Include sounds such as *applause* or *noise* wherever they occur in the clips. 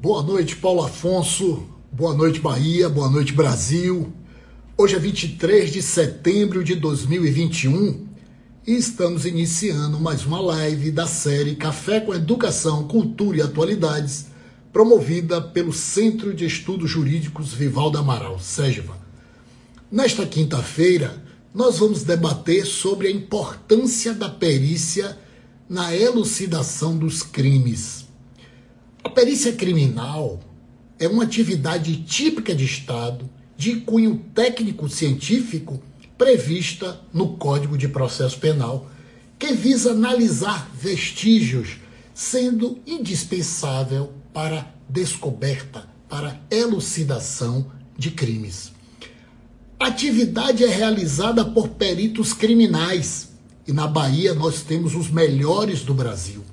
Boa noite, Paulo Afonso. Boa noite, Bahia. Boa noite, Brasil. Hoje é 23 de setembro de 2021 e estamos iniciando mais uma live da série Café com Educação, Cultura e Atualidades, promovida pelo Centro de Estudos Jurídicos Vivaldo Amaral, SEGVA. Nesta quinta-feira, nós vamos debater sobre a importância da perícia na elucidação dos crimes. A perícia criminal é uma atividade típica de Estado de cunho técnico-científico prevista no Código de Processo Penal, que visa analisar vestígios, sendo indispensável para descoberta, para elucidação de crimes. A atividade é realizada por peritos criminais e na Bahia nós temos os melhores do Brasil,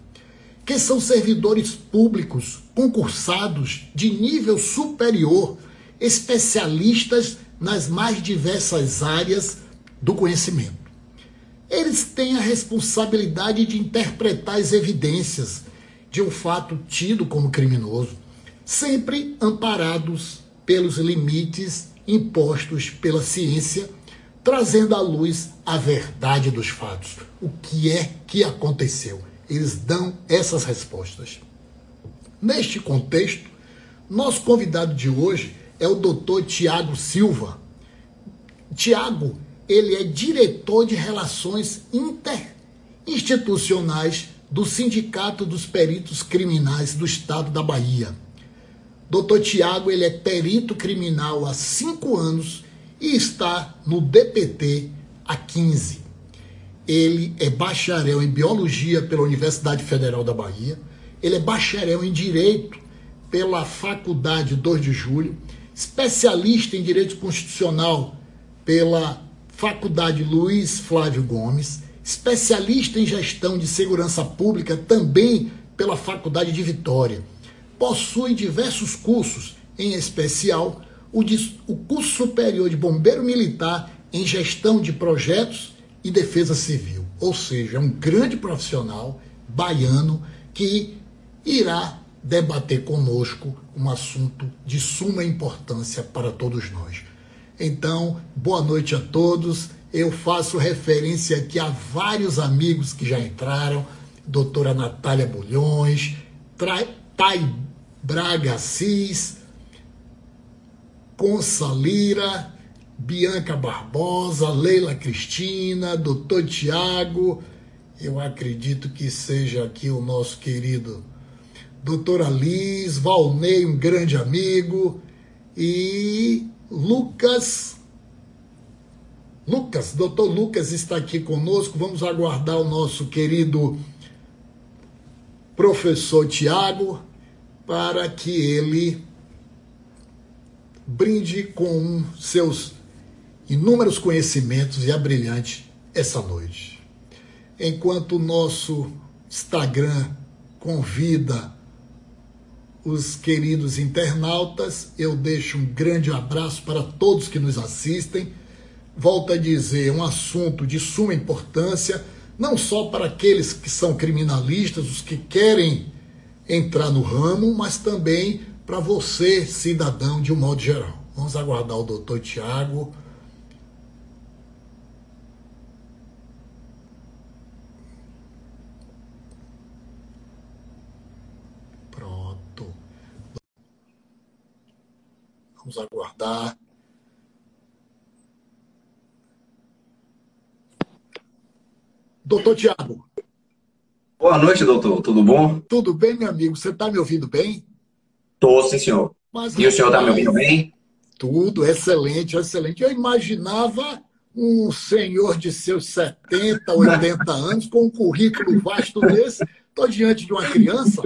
que são servidores públicos concursados de nível superior, especialistas nas mais diversas áreas do conhecimento. Eles têm a responsabilidade de interpretar as evidências de um fato tido como criminoso, sempre amparados pelos limites impostos pela ciência, trazendo à luz a verdade dos fatos. O que é que aconteceu? Eles dão essas respostas. Neste contexto, nosso convidado de hoje é o doutor Tiago Silva. Tiago, ele é diretor de relações interinstitucionais do Sindicato dos Peritos Criminais do Estado da Bahia. Doutor Tiago, ele é perito criminal há cinco anos e está no DPT há 15. Ele é bacharel em Biologia pela Universidade Federal da Bahia, ele é bacharel em Direito pela Faculdade 2 de Julho, especialista em Direito Constitucional pela Faculdade Luiz Flávio Gomes, especialista em Gestão de Segurança Pública também pela Faculdade de Vitória. Possui diversos cursos, em especial o, de, o curso superior de bombeiro militar em gestão de projetos e defesa civil. Ou seja, um grande profissional baiano que irá debater conosco um assunto de suma importância para todos nós. Então, boa noite a todos. Eu faço referência aqui a vários amigos que já entraram, doutora Natália Bulhões, Tai Braga Assis, Consalira, Bianca Barbosa, Leila Cristina, Doutor Tiago, eu acredito que seja aqui o nosso querido Doutora Liz, Valnei, um grande amigo, e Lucas. Lucas, doutor Lucas está aqui conosco. Vamos aguardar o nosso querido professor Tiago para que ele brinde com seus inúmeros conhecimentos e a brilhante essa noite. Enquanto o nosso Instagram convida os queridos internautas, eu deixo um grande abraço para todos que nos assistem. Volto a dizer, um assunto de suma importância, não só para aqueles que são criminalistas, os que querem entrar no ramo, mas também para você, cidadão, de um modo geral. Vamos aguardar o doutor Tiago. Pronto. Vamos aguardar. Doutor Tiago. Boa noite, doutor. Tudo bom? Tudo bem, meu amigo. Você está me ouvindo bem? Estou, sim, senhor. Mas, e o senhor está me ouvindo bem? Tudo, excelente, excelente. Eu imaginava um senhor de seus 70, 80 *laughs* anos, com um currículo vasto desse. Estou diante de uma criança.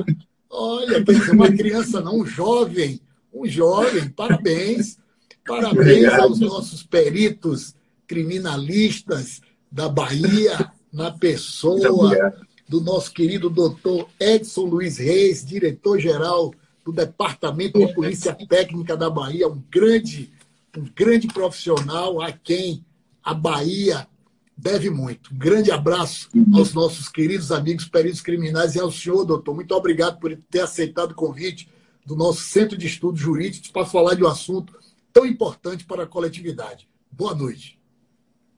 Olha, quer dizer, uma criança, não, um jovem. Um jovem, parabéns. *laughs* Parabéns Obrigado. aos nossos peritos criminalistas da Bahia, na pessoa do nosso querido doutor Edson Luiz Reis, diretor-geral do Departamento de Polícia Técnica da Bahia, um grande, um grande profissional a quem a Bahia deve muito. Um grande abraço aos nossos queridos amigos peritos criminais e ao senhor, doutor. Muito obrigado por ter aceitado o convite do nosso Centro de Estudos Jurídicos para falar de um assunto tão importante para a coletividade. Boa noite.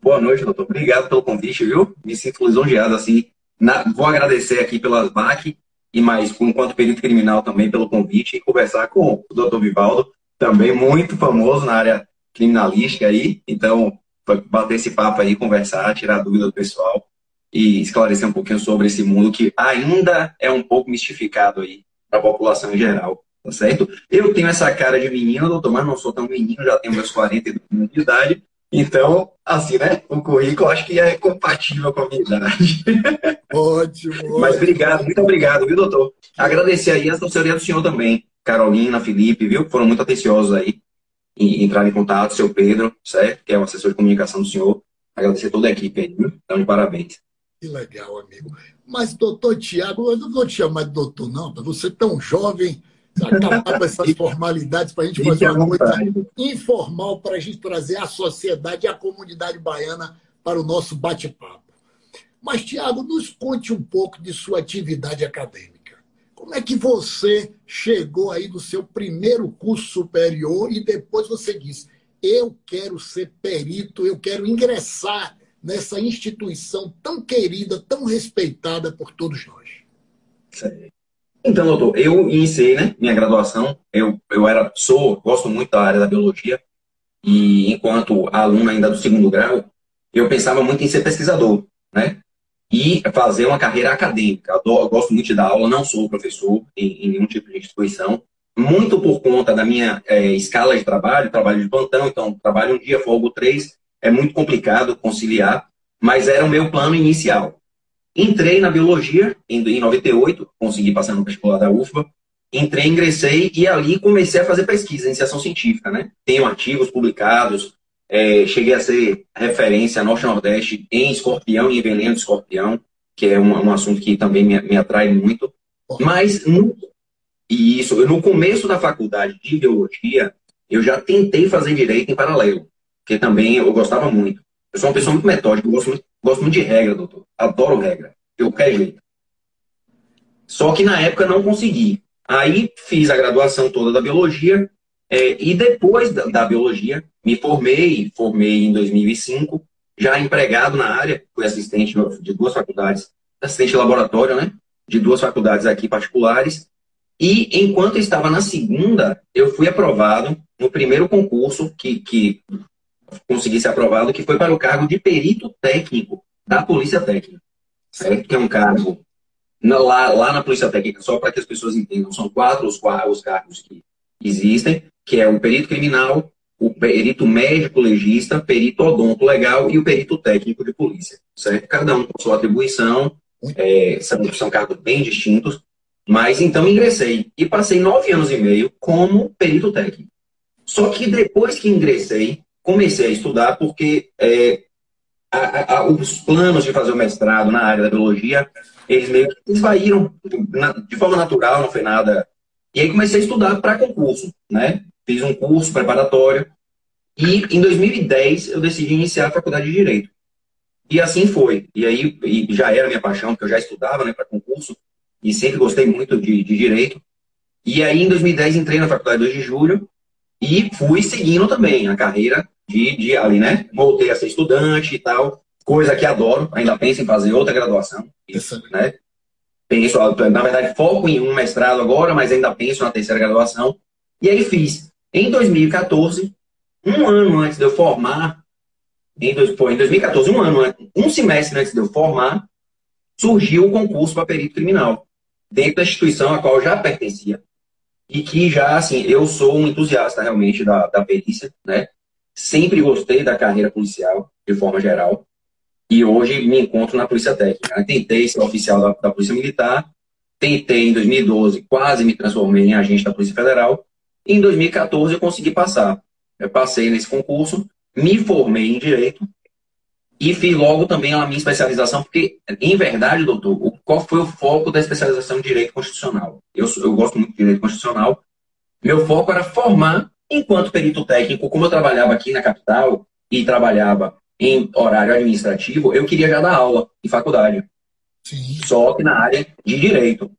Boa noite, doutor. Obrigado pelo convite, viu? Me sinto lisonjeado, assim. Na... Vou agradecer aqui pelas BAC e mais, enquanto perito criminal também, pelo convite e conversar com o doutor Vivaldo, também muito famoso na área criminalística aí. Então, bater esse papo aí, conversar, tirar dúvida do pessoal e esclarecer um pouquinho sobre esse mundo que ainda é um pouco mistificado aí para a população em geral, tá certo? Eu tenho essa cara de menino, doutor, mas não sou tão menino, já tenho meus 42 anos de idade, então, assim, né? O currículo acho que é compatível com a minha idade. *laughs* Ótimo. Mas obrigado, muito obrigado, viu, doutor? Agradecer aí a assessoria do senhor também, Carolina, Felipe, viu? Foram muito atenciosos aí em entrar em contato, seu Pedro, certo? Que é o assessor de comunicação do senhor. Agradecer toda a equipe aí, viu? Então, de parabéns. Que legal, amigo. Mas, doutor Tiago, eu não vou te chamar de doutor, não, você é tão jovem, acabar com essas formalidades para a gente fazer uma coisa informal para a gente trazer a sociedade e a comunidade baiana para o nosso bate-papo. Mas, Tiago, nos conte um pouco de sua atividade acadêmica. Como é que você chegou aí do seu primeiro curso superior e depois você disse: eu quero ser perito, eu quero ingressar nessa instituição tão querida, tão respeitada por todos nós? Sei. Então, doutor, eu iniciei né, minha graduação, eu, eu era, sou, gosto muito da área da biologia, e enquanto aluno ainda do segundo grau, eu pensava muito em ser pesquisador, né? E fazer uma carreira acadêmica. Eu gosto muito de dar aula, não sou professor em, em nenhum tipo de instituição, muito por conta da minha é, escala de trabalho, trabalho de plantão, então trabalho um dia, folgo três, é muito complicado conciliar, mas era o meu plano inicial. Entrei na biologia em 98, consegui passar no vestibular da UFBA. Entrei, ingressei e ali comecei a fazer pesquisa, iniciação científica, né? Tenho artigos publicados, é, cheguei a ser referência norte-nordeste em escorpião e em veneno de escorpião, que é um, um assunto que também me, me atrai muito. Mas, no, e isso, no começo da faculdade de biologia, eu já tentei fazer direito em paralelo, que também eu gostava muito. Eu sou uma pessoa muito metódica, eu gosto muito, gosto muito de regra, doutor. Adoro regra, de qualquer jeito. Só que na época não consegui. Aí fiz a graduação toda da biologia, é, e depois da, da, biologia, me formei, formei em 2005, já empregado na área, fui assistente de duas faculdades, assistente de laboratório, né? De duas faculdades aqui particulares. E enquanto estava na segunda, eu fui aprovado no primeiro concurso que, que consegui ser aprovado, que foi para o cargo de perito técnico da Polícia Técnica. Certo? Que é um cargo lá, lá na Polícia Técnica, só para que as pessoas entendam, são quatro os, os cargos que existem, que é o perito criminal, o perito médico legista, perito odonto legal e o perito técnico de polícia. Certo? Cada um com sua atribuição, é, são, são cargos bem distintos, mas então ingressei e passei nove anos e meio como perito técnico. Só que depois que ingressei, comecei a estudar porque é, a, a, os planos de fazer o mestrado na área da biologia, eles meio que esvaíram de forma natural, não foi nada. E aí comecei a estudar para concurso, né? Fiz um curso preparatório e em 2010 eu decidi iniciar a faculdade de Direito. E assim foi. E aí e já era minha paixão, porque eu já estudava né, para concurso e sempre gostei muito de, de Direito. E aí em 2010 entrei na faculdade 2 de julho e fui seguindo também a carreira de, de ali, né? Voltei a ser estudante e tal, coisa que adoro, ainda penso em fazer outra graduação, isso, né? Penso, na verdade, foco em um mestrado agora, mas ainda penso na terceira graduação. E aí fiz. Em 2014, um ano antes de eu formar, em, em 2014, um ano, um semestre antes de eu formar, surgiu o concurso para perito criminal, dentro da instituição a qual eu já pertencia. E que já, assim, eu sou um entusiasta realmente da, da perícia, né? Sempre gostei da carreira policial, de forma geral. E hoje me encontro na Polícia Técnica. Tentei ser oficial da, da Polícia Militar. Tentei em 2012, quase me transformei em agente da Polícia Federal. E em 2014 eu consegui passar. Eu passei nesse concurso, me formei em Direito e fiz logo também a minha especialização, porque, em verdade, doutor, qual foi o foco da especialização em Direito Constitucional? Eu, eu gosto muito de Direito Constitucional. Meu foco era formar Enquanto perito técnico, como eu trabalhava aqui na capital e trabalhava em horário administrativo, eu queria já dar aula em faculdade. Sim. Só que na área de direito.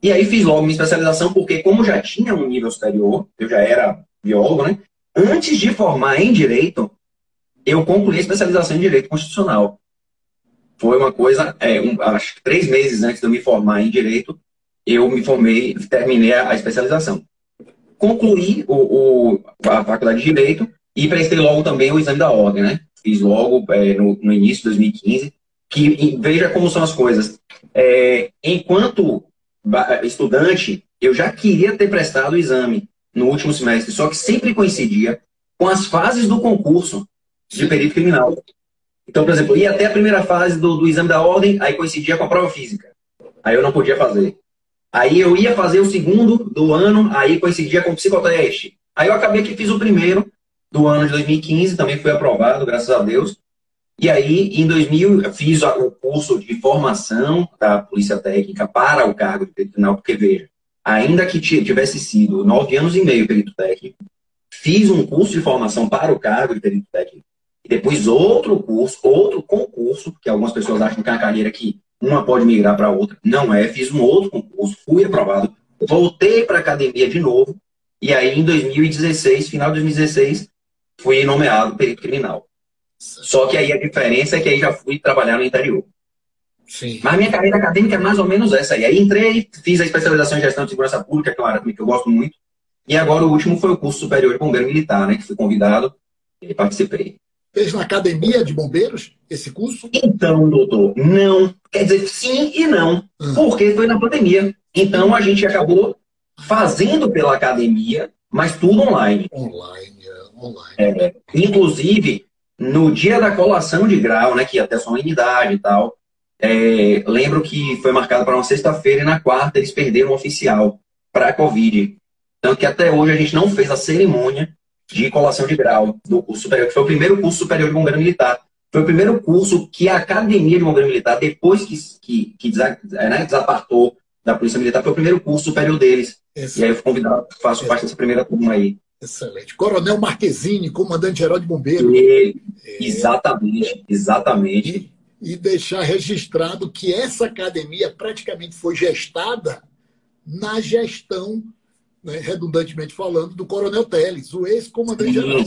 E aí fiz logo minha especialização, porque como já tinha um nível superior, eu já era biólogo, né? Antes de formar em Direito, eu concluí a especialização em Direito Constitucional. Foi uma coisa, é, um, acho que três meses antes de eu me formar em Direito, eu me formei, terminei a, a especialização. Concluí o, o, a faculdade de Direito e prestei logo também o exame da ordem, né? Fiz logo é, no, no, início de 2015, que veja como são as coisas. É, enquanto estudante, eu já queria ter prestado o exame no último semestre, só que sempre coincidia com as fases do concurso de perito criminal. Então, por exemplo, ia até a primeira fase do, do exame da ordem, aí coincidia com a prova física. Aí eu não podia fazer. Aí eu ia fazer o segundo do ano, aí coincidia com o psicoteste. Aí eu acabei que fiz o primeiro do ano de 2015, também fui aprovado, graças a Deus. E aí, em 2000, eu fiz o curso de formação da Polícia Técnica para o cargo de perito criminal, porque veja, ainda que tivesse sido nove anos e meio perito técnico, fiz um curso de formação para o cargo de perito técnico, depois outro curso, outro concurso, que algumas pessoas acham que é uma carreira que uma pode migrar para outra. Não é, fiz um outro concurso, fui aprovado, voltei para a academia de novo, e aí em 2016, final de 2016, fui nomeado perito criminal. Só que aí a diferença é que aí já fui trabalhar no interior. Sim. Mas minha carreira acadêmica é mais ou menos essa. E aí entrei, fiz a especialização em gestão de segurança pública, que é uma área que eu gosto muito. E agora o último foi o curso superior de bombeiro militar, né? Que fui convidado e participei. Fez na academia de bombeiros esse curso? Então, doutor, não. Quer dizer, sim e não. Hum. Porque foi na pandemia. Então a gente acabou fazendo pela academia, mas tudo online. Online, é, online. É, inclusive, no dia da colação de grau, né, que ia ter solenidade e tal, é, lembro que foi marcado para uma sexta-feira e na quarta eles perderam o oficial para a Covid. Tanto que até hoje a gente não fez a cerimônia de colação de grau do curso superior, que foi o primeiro curso superior de bombeiro militar. Foi o primeiro curso que a Academia de Bombeiro Militar, depois que, que, que né, desapartou da Polícia Militar, foi o primeiro curso superior deles. Excelente. E aí eu fui convidado, faço parte dessa primeira turma aí. Excelente. Coronel Marquezine, comandante-geral de bombeiro. é... Exatamente, exatamente e deixar registrado que essa academia praticamente foi gestada na gestão, né, redundantemente falando, do Coronel Teles, o ex-comandante-geral.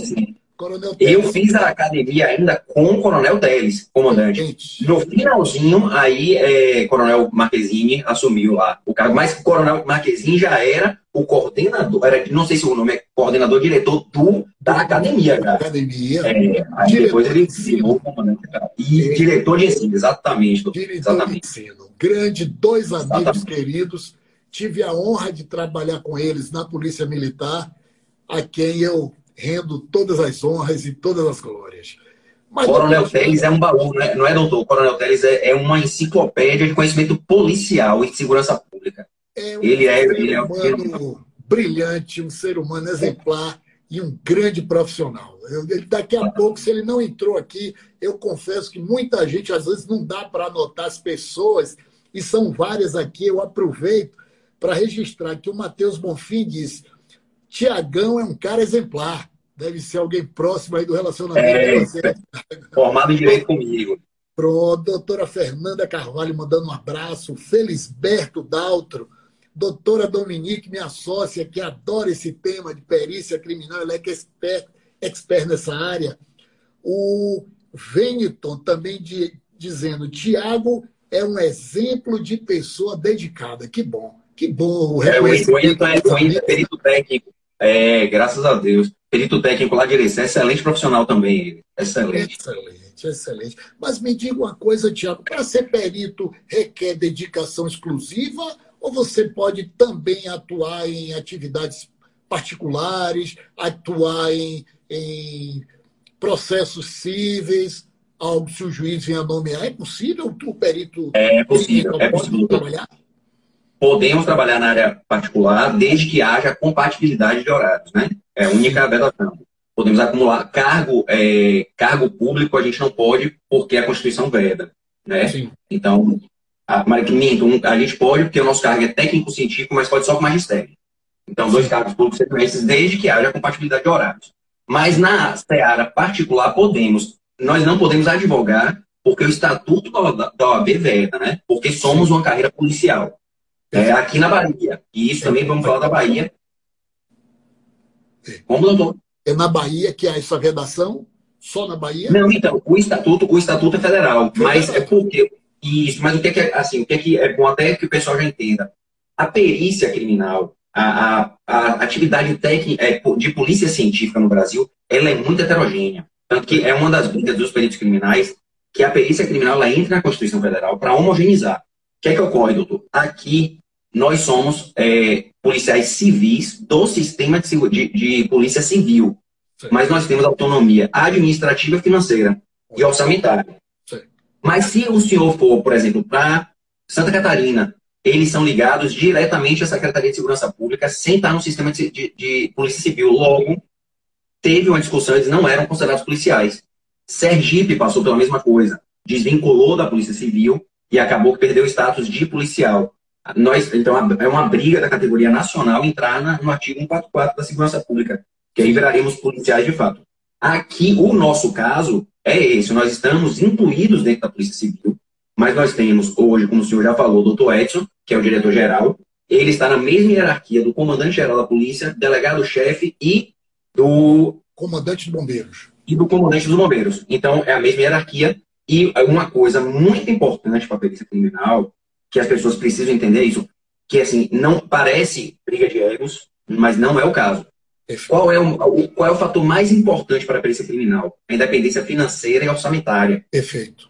Coronel Teles. Eu fiz a academia ainda com o Coronel Teles, comandante. No finalzinho, aí é, Coronel Marquezine assumiu lá o cargo, mas o Coronel Marquezine já era o coordenador, era, não sei se o nome é coordenador, diretor do, da academia, cara. Academia. É, aí diretor depois ele virou comandante. E diretor de ensino, exatamente. Diretor exatamente. de ensino. Grande, dois amigos exatamente. queridos. Tive a honra de trabalhar com eles na Polícia Militar, a quem eu rendo todas as honras e todas as glórias. Mas Coronel Teles é um baú, não é, não é doutor? Coronel Teles é, é, uma enciclopédia de conhecimento policial e de segurança pública. É um ele é, ele é um brilhante, um ser humano exemplar e um grande profissional. Eu, daqui a pouco, se ele não entrou aqui, eu confesso que muita gente, às vezes, não dá para anotar as pessoas, e são várias aqui, eu aproveito para registrar que o Matheus Bonfim diz Tiagão é um cara exemplar. Deve ser alguém próximo aí do relacionamento é, de. Formado em direito comigo. Pronto, doutora Fernanda Carvalho mandando um abraço, Felisberto Daltro, doutora Dominique, minha sócia, que adora esse tema de perícia criminal, ela é expert, expert nessa área. O Veniton também de, dizendo, Tiago é um exemplo de pessoa dedicada. Que bom, que bom. O é, o Veniton é perito técnico é, graças a Deus. Perito técnico lá de Irecê, excelente profissional também. Excelente. Excelente, excelente. Mas me diga uma coisa, Tiago, para ser perito requer dedicação exclusiva ou você pode também atuar em atividades particulares, atuar em, em processos cíveis, algo se o juiz venha nomear? É possível o perito é possível, é possível. trabalhar? Podemos trabalhar na área particular desde que haja compatibilidade de horários, né? É a única vedação. Podemos acumular cargo, é, cargo público, a gente não pode porque a Constituição veda, né? Sim. Então, a, minto, a gente pode porque o nosso cargo é técnico-científico, mas pode só com magistério. Então, dois cargos públicos sequentes desde que haja compatibilidade de horários. Mas na seara particular podemos. Nós não podemos advogar porque o estatuto da OAB veda, né? Porque somos uma carreira policial. É, aqui na Bahia. E isso também vamos falar da Bahia. Como, doutor? É na Bahia que há essa redação? Só na Bahia? Não, então, o estatuto, o estatuto é federal, mas é porque isso, mas o que é, que é assim, o que é que é bom até que o pessoal já entenda. A perícia criminal, a, a, a atividade técnica é, de polícia científica no Brasil, ela é muito heterogênea. Tanto que é uma das brigas dos peritos criminais que a perícia criminal ela entra na Constituição Federal para homogeneizar. O que é que ocorre, doutor? Aqui nós somos é, policiais civis do sistema de, de, de polícia civil. Sim. Mas nós temos autonomia administrativa, financeira e orçamentária. Sim. Mas se o senhor for, por exemplo, para Santa Catarina, eles são ligados diretamente à Secretaria de Segurança Pública sem estar no sistema de, de, de polícia civil. Logo, teve uma discussão, eles não eram considerados policiais. Sergipe passou pela mesma coisa. Desvinculou da Polícia Civil e acabou que perdeu o status de policial. Nós, então, é uma briga da categoria nacional entrar na, no artigo 144 da Segurança Pública, que aí viraremos policiais de fato. Aqui, o nosso caso é esse. Nós estamos incluídos dentro da Polícia Civil, mas nós temos hoje, como o senhor já falou, o doutor Edson, que é o diretor-geral. Ele está na mesma hierarquia do comandante-geral da polícia, delegado-chefe e do. Comandante de bombeiros. E do comandante dos bombeiros. Então, é a mesma hierarquia. E uma coisa muito importante para a perícia criminal que as pessoas precisam entender isso, que assim, não parece briga de egos, mas não é o caso. Qual é o, qual é o fator mais importante para a perícia criminal? A independência financeira e orçamentária. Perfeito.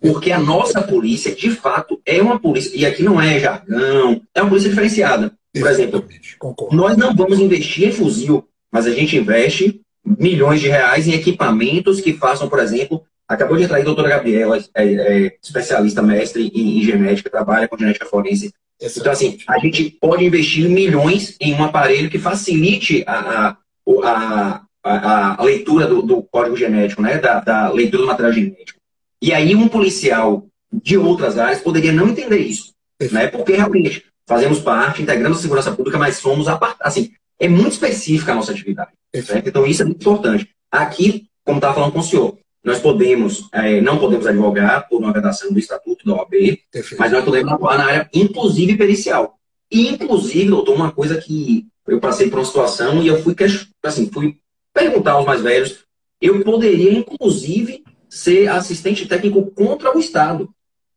Porque a nossa polícia, de fato, é uma polícia, e aqui não é jargão, é uma polícia diferenciada. Por exemplo, Concordo. nós não vamos investir em fuzil, mas a gente investe milhões de reais em equipamentos que façam, por exemplo, Acabou de entrar aí a doutora Gabriela, é, é, especialista, mestre em, em, genética, trabalha com genética forense. Exato. Então, assim, a gente pode investir milhões em um aparelho que facilite a, a, a, a leitura do, do, código genético, né? Da, da, leitura do material genético. E aí um policial de outras áreas poderia não entender isso, né? Porque realmente fazemos parte, integramos a segurança pública, mas somos apartados. Assim, é muito específica a nossa atividade. Então isso é muito importante. Aqui, como estava falando com o senhor, nós podemos, é, não podemos advogar por uma vedação do Estatuto da OAB, Perfeito. mas nós podemos atuar na área, inclusive pericial. E, inclusive, doutor, uma coisa que eu passei por uma situação e eu fui, assim, fui perguntar aos mais velhos, eu poderia, inclusive, ser assistente técnico contra o Estado.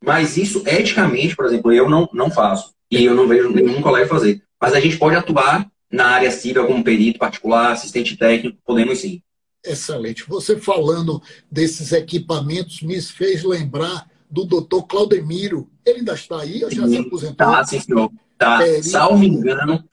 Mas isso, eticamente, por exemplo, eu não, não faço. E eu não vejo nenhum colega fazer. Mas a gente pode atuar na área civil como perito particular, assistente técnico, podemos sim. Excelente. Você falando desses equipamentos me fez lembrar do doutor Claudemiro. Ele ainda está aí ou já se aposentou? Tá, sim, senhor. Tá. É, salvo engano,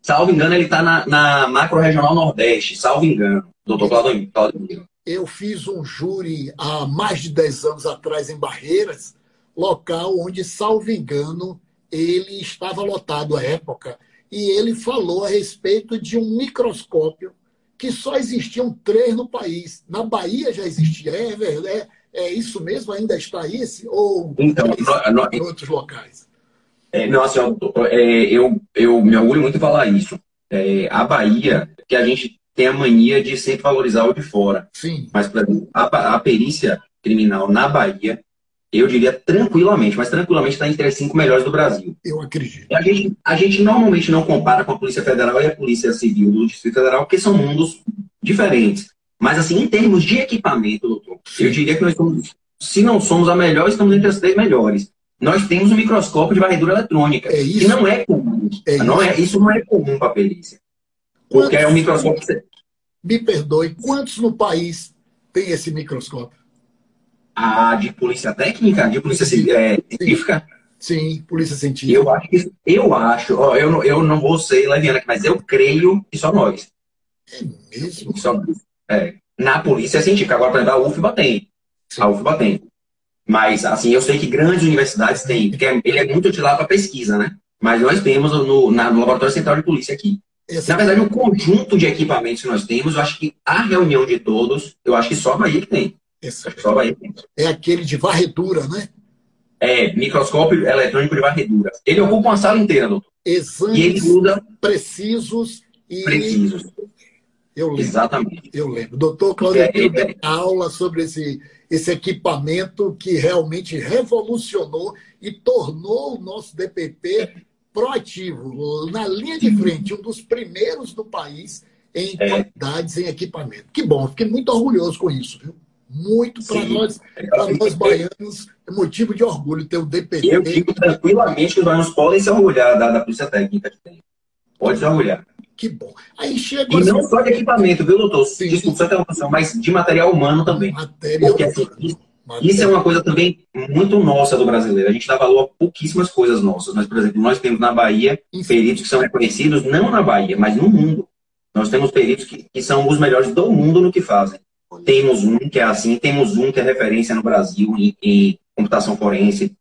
salvo engano, ele está na, na macro regional Nordeste, salvo engano, doutor Claudemiro. Eu fiz um júri há mais de 10 anos atrás em Barreiras, local onde, salvo engano, ele estava lotado à época. E ele falou a respeito de um microscópio que só existiam três no país. Na Bahia já existia. É, é, é isso mesmo? Ainda está isso? Ou então, em outros locais? É, não, assim, é, eu, eu me orgulho muito em falar isso. É, a Bahia, que a gente tem a mania de sempre valorizar o de fora. Sim. Mas, por exemplo, a, a perícia criminal na Bahia eu diria tranquilamente, mas tranquilamente está entre as cinco melhores do Brasil. Eu acredito. A gente, a gente normalmente não compara com a Polícia Federal e a Polícia Civil do Distrito Federal, porque são mundos diferentes. Mas, assim, em termos de equipamento, doutor, eu diria que nós somos, se não somos a melhor, estamos entre as três melhores. Nós temos um microscópio de varredura eletrônica, é isso? que não é comum. É não isso? É, isso não é comum para a perícia. Porque quantos, é um microscópio. Me perdoe, quantos no país tem esse microscópio? A de polícia técnica, de polícia é, científica? Sim, polícia científica. Eu acho que eu acho, ó, eu, não, eu não vou ser leviana mas eu creio que só nós. É mesmo? Só, é, na polícia científica. Agora, por exemplo, a UFBA tem. Sim. A UFBA tem. Mas, assim, eu sei que grandes universidades têm, porque ele é muito utilizado para pesquisa, né? Mas nós temos no, na, no Laboratório Central de Polícia aqui. Na verdade, o conjunto de equipamentos que nós temos, eu acho que a reunião de todos, eu acho que só a Bahia que tem. Esse é aquele de varredura, né? É, microscópio eletrônico de varredura. Ele ocupa uma sala inteira, doutor. Exames e ele muda precisos e. Precisos. Eu lembro. Exatamente. Eu lembro. Doutor Claudio é, é, aula sobre esse, esse equipamento que realmente revolucionou e tornou o nosso DPP proativo, na linha de frente, um dos primeiros do país em é. qualidades, em equipamento. Que bom, fiquei muito orgulhoso com isso, viu? Muito para nós, nós baianos, é motivo de orgulho ter o DPT. Eu digo tranquilamente que os baianos podem se orgulhar da, da polícia técnica que tem. Pode se orgulhar. Que bom. Aí chega. E não só de equipamento, viu, doutor? Sim. Desculpa, só interrupção, mas de material humano também. Material Porque, assim, isso, isso é uma coisa também muito nossa do brasileiro. A gente dá valor a pouquíssimas coisas nossas. Mas, por exemplo, nós temos na Bahia peritos que são reconhecidos não na Bahia, mas no mundo. Nós temos peritos que, que são os melhores do mundo no que fazem. Temos um que é assim, temos um que é referência no Brasil em, em computação forense,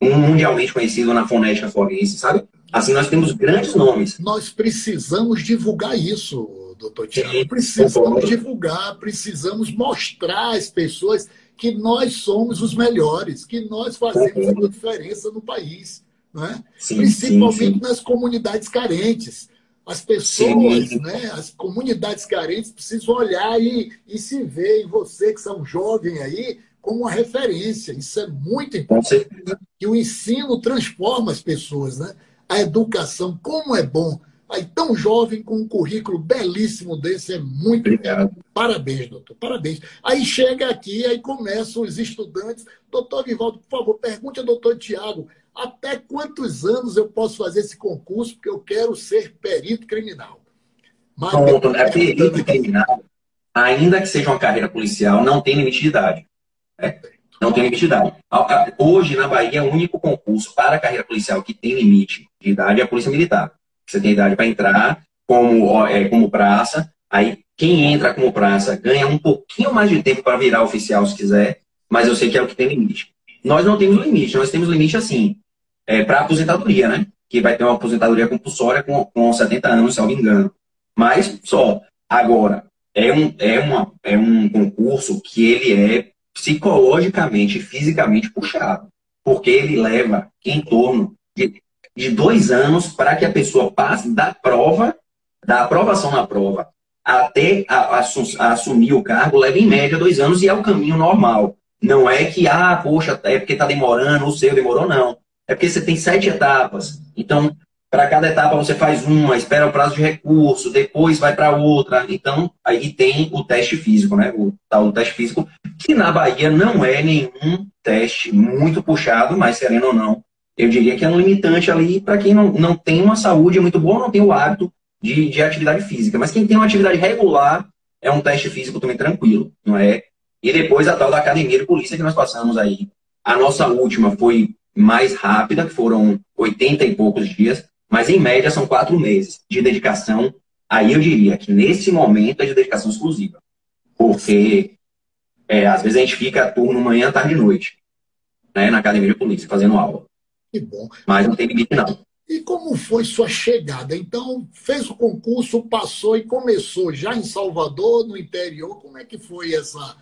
um mundialmente conhecido na fonética forense, sabe? Assim, nós temos grandes nomes. Nós precisamos divulgar isso, doutor Tiago. Precisamos divulgar, precisamos mostrar às pessoas que nós somos os melhores, que nós fazemos uma diferença no país. Né? Sim, Principalmente sim, sim. nas comunidades carentes. As pessoas, né, as comunidades carentes precisam olhar e, e se ver em você, que são jovem aí, como uma referência. Isso é muito importante. Que o ensino transforma as pessoas, né? A educação, como é bom. Aí, tão jovem, com um currículo belíssimo desse, é muito Obrigado. Parabéns, doutor, parabéns. Aí chega aqui, aí começam os estudantes. Doutor Vivaldo, por favor, pergunte ao doutor Tiago até quantos anos eu posso fazer esse concurso, porque eu quero ser perito criminal. Mas, Pronto, é perito criminal, ainda que seja uma carreira policial, não tem limite de idade. Né? Não tem limite de idade. Hoje, na Bahia, o único concurso para a carreira policial que tem limite de idade é a Polícia Militar. Você tem idade para entrar como, é, como praça, aí quem entra como praça ganha um pouquinho mais de tempo para virar oficial se quiser, mas eu sei que é o que tem limite. Nós não temos limite, nós temos limite assim, é, para aposentadoria, né? Que vai ter uma aposentadoria compulsória com, com 70 anos, se eu não me engano. Mas só. Agora, é um, é, uma, é um concurso que ele é psicologicamente fisicamente puxado. Porque ele leva em torno de, de dois anos para que a pessoa passe da prova, da aprovação na prova, até a, a, a assumir o cargo, leva em média dois anos e é o caminho normal. Não é que, ah, poxa, é porque está demorando, o seu demorou, não. É porque você tem sete etapas. Então, para cada etapa você faz uma, espera o prazo de recurso, depois vai para outra. Então, aí tem o teste físico, né? O tal teste físico, que na Bahia não é nenhum teste muito puxado, mas querendo ou não, eu diria que é um limitante ali para quem não, não tem uma saúde muito boa, não tem o hábito de, de atividade física. Mas quem tem uma atividade regular é um teste físico também tranquilo, não é? E depois a tal da academia de polícia que nós passamos aí. A nossa última foi mais rápida, que foram 80 e poucos dias, mas em média são quatro meses de dedicação. Aí eu diria que nesse momento é de dedicação exclusiva. Porque é, às vezes a gente fica turno manhã, tarde e noite, né, na academia de polícia, fazendo aula. Que bom. Mas não tem limite, não. E como foi sua chegada? Então, fez o concurso, passou e começou já em Salvador, no interior. Como é que foi essa.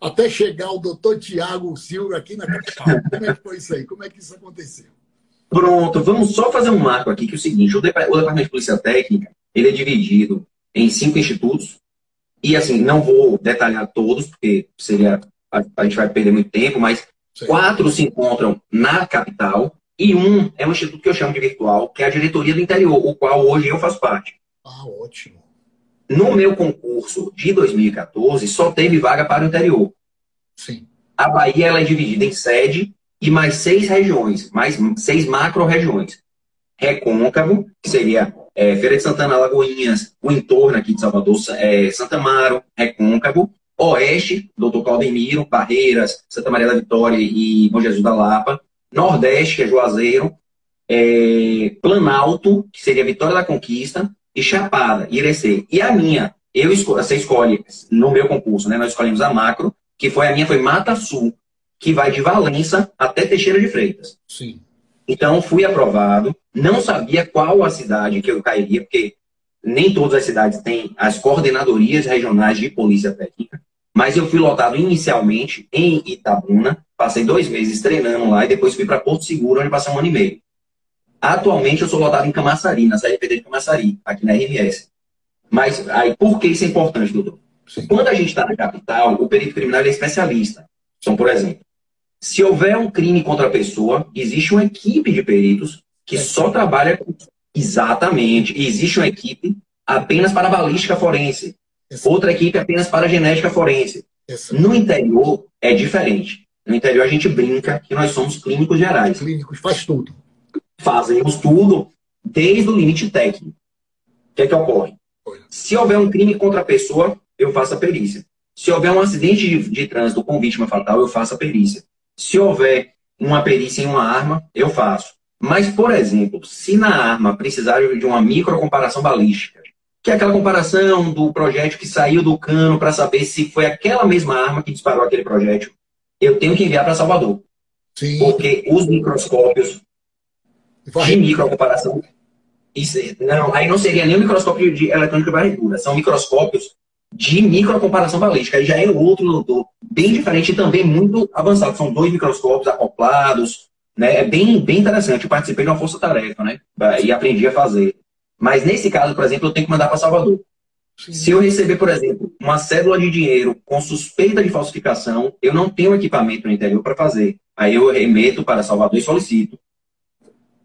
Até chegar o doutor Tiago Silva aqui na capital. Como é que foi isso aí? Como é que isso aconteceu? Pronto, vamos só fazer um marco aqui, que é o seguinte: o Departamento de Polícia Técnica ele é dividido em cinco institutos. E, assim, não vou detalhar todos, porque seria a, a gente vai perder muito tempo, mas Sim. quatro se encontram na capital e um é um instituto que eu chamo de virtual, que é a diretoria do interior, o qual hoje eu faço parte. Ah, ótimo. No meu concurso de 2014, só teve vaga para o interior. Sim. A Bahia ela é dividida em sede e mais seis regiões, mais seis macro-regiões. Recôncavo, que seria é, Feira de Santana, Lagoinhas, o entorno aqui de Salvador, é, Santa Amaro, Recôncavo. Oeste, Doutor Claudemiro, Barreiras, Santa Maria da Vitória e Bom Jesus da Lapa. Nordeste, que é Juazeiro, é, Planalto, que seria Vitória da Conquista, e Chapada, Irecê. E a minha, eu escolho, você escolhe no meu concurso, né? Nós escolhemos a macro, que foi a minha, foi Mata Sul, que vai de Valença até Teixeira de Freitas. Sim. Então fui aprovado, não sabia qual a cidade que eu cairia, porque nem todas as cidades têm as coordenadorias regionais de polícia técnica, mas eu fui lotado inicialmente em Itabuna, Passei dois meses treinando lá e depois fui para Porto Seguro, onde passei um ano e meio. Atualmente eu sou lotado em Camaçari, na CRPD de Camaçari, aqui na RMS. Mas aí, por que isso é importante, doutor? Quando a gente está na capital, o perito criminal é especialista. Então, por exemplo, se houver um crime contra a pessoa, existe uma equipe de peritos que só trabalha com. Exatamente. E existe uma equipe apenas para balística forense. Outra equipe apenas para genética forense. No interior é diferente. No interior a gente brinca que nós somos clínicos gerais. Clínicos, faz tudo. Fazemos tudo desde o limite técnico. O que é que ocorre? Se houver um crime contra a pessoa, eu faço a perícia. Se houver um acidente de, de trânsito com vítima fatal, eu faço a perícia. Se houver uma perícia em uma arma, eu faço. Mas, por exemplo, se na arma precisar de uma microcomparação balística, que é aquela comparação do projétil que saiu do cano para saber se foi aquela mesma arma que disparou aquele projétil, eu tenho que enviar para Salvador. Sim. Porque os microscópios. De microcomparação. Isso, não, aí não seria nem o microscópio de eletrônica de varredura, são microscópios de microcomparação balística. Aí já é outro doutor, bem diferente e também muito avançado. São dois microscópios acoplados, né? É bem, bem interessante. Eu participei de uma força-tarefa, né? E aprendi a fazer. Mas nesse caso, por exemplo, eu tenho que mandar para Salvador. Sim. Se eu receber, por exemplo, uma cédula de dinheiro com suspeita de falsificação, eu não tenho equipamento no interior para fazer. Aí eu remeto para Salvador e solicito.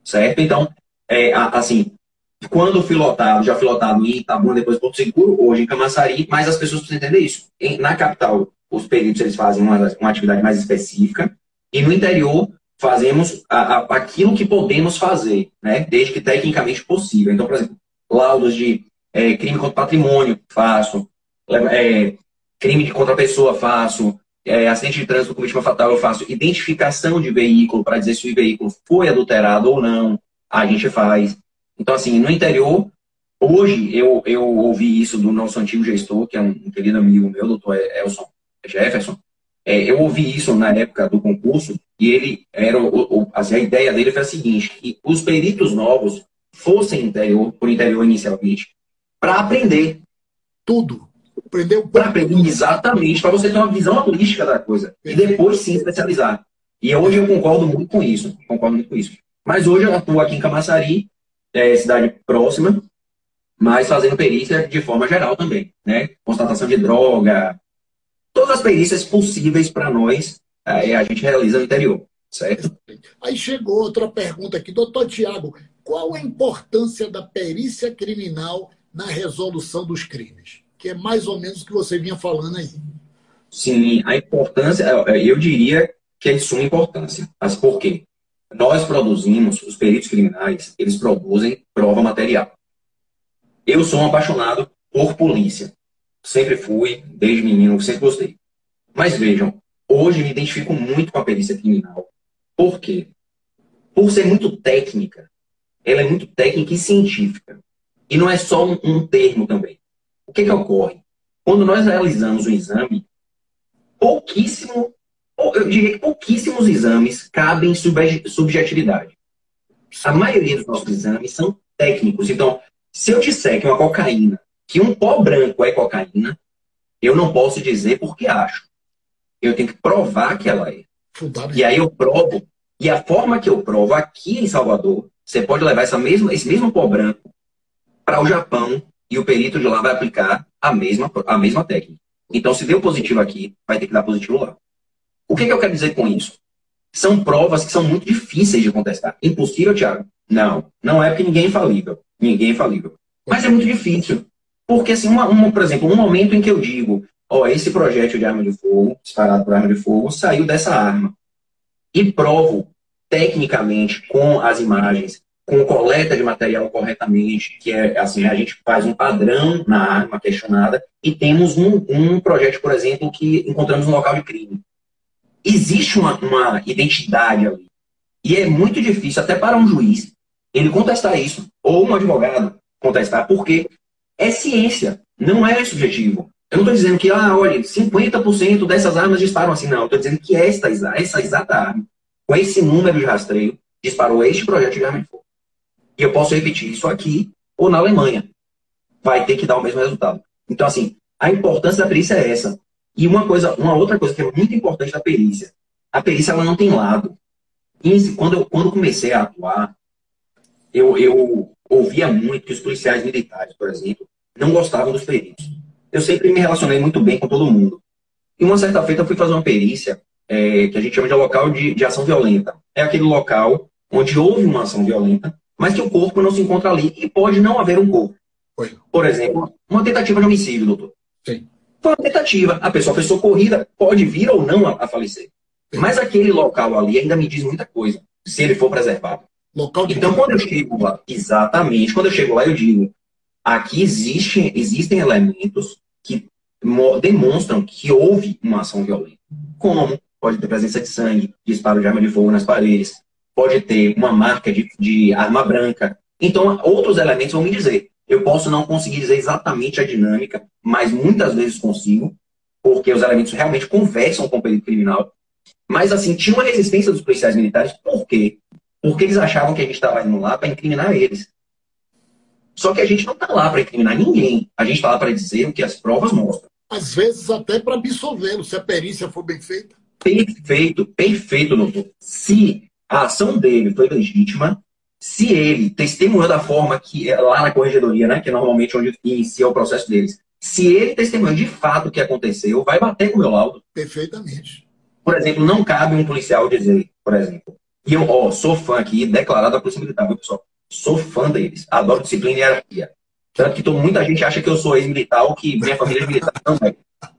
Certo? Então, é, assim, quando fui lotado, já fui lotado em Itabuna, depois Porto Seguro, hoje em Camaçari, mas as pessoas precisam entender isso. Em, na capital, os peritos eles fazem uma, uma atividade mais específica, e no interior, fazemos a, a, aquilo que podemos fazer, né? desde que tecnicamente possível. Então, por exemplo, laudos de é, crime contra patrimônio, faço. É, crime contra a pessoa, faço. É, acidente de trânsito com vítima fatal, eu faço. Identificação de veículo, para dizer se o veículo foi adulterado ou não, a gente faz. Então, assim, no interior, hoje eu, eu ouvi isso do nosso antigo gestor, que é um, um querido amigo meu, doutor Elson Jefferson, é, eu ouvi isso na época do concurso e ele era o, o, assim, a ideia dele foi a seguinte: que os peritos novos fossem interior, por interior inicialmente, para aprender tudo. Para aprender exatamente, para você ter uma visão holística da coisa e depois sim especializar. E hoje eu concordo muito com isso, concordo muito com isso. Mas hoje eu atuo aqui em Camaçari, é, cidade próxima, mas fazendo perícia de forma geral também, né? Constatação de droga, todas as perícias possíveis para nós, aí a gente realiza no interior, certo? Aí chegou outra pergunta aqui, doutor Tiago, qual a importância da perícia criminal na resolução dos crimes? Que é mais ou menos o que você vinha falando aí. Sim, a importância, eu diria que é de suma importância. Mas por quê? Nós produzimos, os peritos criminais, eles produzem prova material. Eu sou um apaixonado por polícia. Sempre fui, desde menino, sempre gostei. Mas vejam, hoje me identifico muito com a perícia criminal. Por quê? Por ser muito técnica. Ela é muito técnica e científica. E não é só um, um termo também. O que, que ocorre? Quando nós realizamos um exame, pouquíssimo, eu diria que pouquíssimos exames cabem subjetividade. A maioria dos nossos exames são técnicos. Então, se eu disser que uma cocaína que um pó branco é cocaína, eu não posso dizer porque acho. Eu tenho que provar que ela é. E aí eu provo. E a forma que eu provo aqui em Salvador, você pode levar essa mesma, esse mesmo pó branco para o Japão e o perito de lá vai aplicar a mesma, a mesma técnica. Então, se deu positivo aqui, vai ter que dar positivo lá. O que, que eu quero dizer com isso? São provas que são muito difíceis de contestar. Impossível, Thiago? Não. Não é porque ninguém é infalível. Ninguém é infalível. Mas é muito difícil. Porque, assim, uma, uma, por exemplo, um momento em que eu digo, ó, esse projétil de arma de fogo, disparado por arma de fogo, saiu dessa arma. E provo, tecnicamente, com as imagens, com coleta de material corretamente, que é, assim, a gente faz um padrão na arma questionada e temos um, um projétil, por exemplo, que encontramos no local de crime. Existe uma, uma identidade ali. E é muito difícil, até para um juiz, ele contestar isso, ou um advogado contestar, porque é ciência, não é subjetivo. Eu não estou dizendo que, ah, olha, 50% dessas armas disparam assim, não. Eu estou dizendo que esta, essa exata arma, com esse número de rastreio, disparou este projeto de arma de fogo. E eu posso repetir isso aqui ou na Alemanha. Vai ter que dar o mesmo resultado. Então, assim, a importância da perícia é essa. E uma coisa, uma outra coisa que é muito importante da perícia, a perícia ela não tem lado. E quando eu quando comecei a atuar, eu, eu ouvia muito que os policiais militares, por exemplo, não gostavam dos peritos. Eu sempre me relacionei muito bem com todo mundo. E uma certa feita eu fui fazer uma perícia é, que a gente chama de local de, de ação violenta. É aquele local onde houve uma ação violenta, mas que o corpo não se encontra ali e pode não haver um corpo. Oi. Por exemplo, uma tentativa de homicídio, doutor. Sim. Foi uma tentativa. A pessoa foi socorrida, pode vir ou não a, a falecer. Sim. Mas aquele local ali ainda me diz muita coisa, se ele for preservado. Local de então, quando eu chego lá, exatamente, quando eu chego lá, eu digo: aqui existe, existem elementos que demonstram que houve uma ação violenta. Como? Pode ter presença de sangue, disparo de arma de fogo nas paredes, pode ter uma marca de, de arma branca. Então, outros elementos vão me dizer. Eu posso não conseguir dizer exatamente a dinâmica, mas muitas vezes consigo, porque os elementos realmente conversam com o perito criminal. Mas, assim, tinha uma resistência dos policiais militares. Por quê? Porque eles achavam que a gente estava indo lá para incriminar eles. Só que a gente não está lá para incriminar ninguém. A gente está lá para dizer o que as provas mostram. Às vezes até para absolvê-lo, se a perícia for bem feita. Perfeito, perfeito, doutor. Se a ação dele foi legítima, se ele testemunhou da forma que é lá na corregedoria, né, que é normalmente onde inicia o processo deles, se ele testemunhou de fato o que aconteceu, vai bater com o meu laudo. Perfeitamente. Por exemplo, não cabe um policial dizer, por exemplo, e eu ó, sou fã aqui, declarado da Polícia Militar, viu, pessoal? Sou fã deles, adoro disciplina e hierarquia. Tanto que todo, muita gente acha que eu sou ex-militar ou que minha família é militar. Não, é.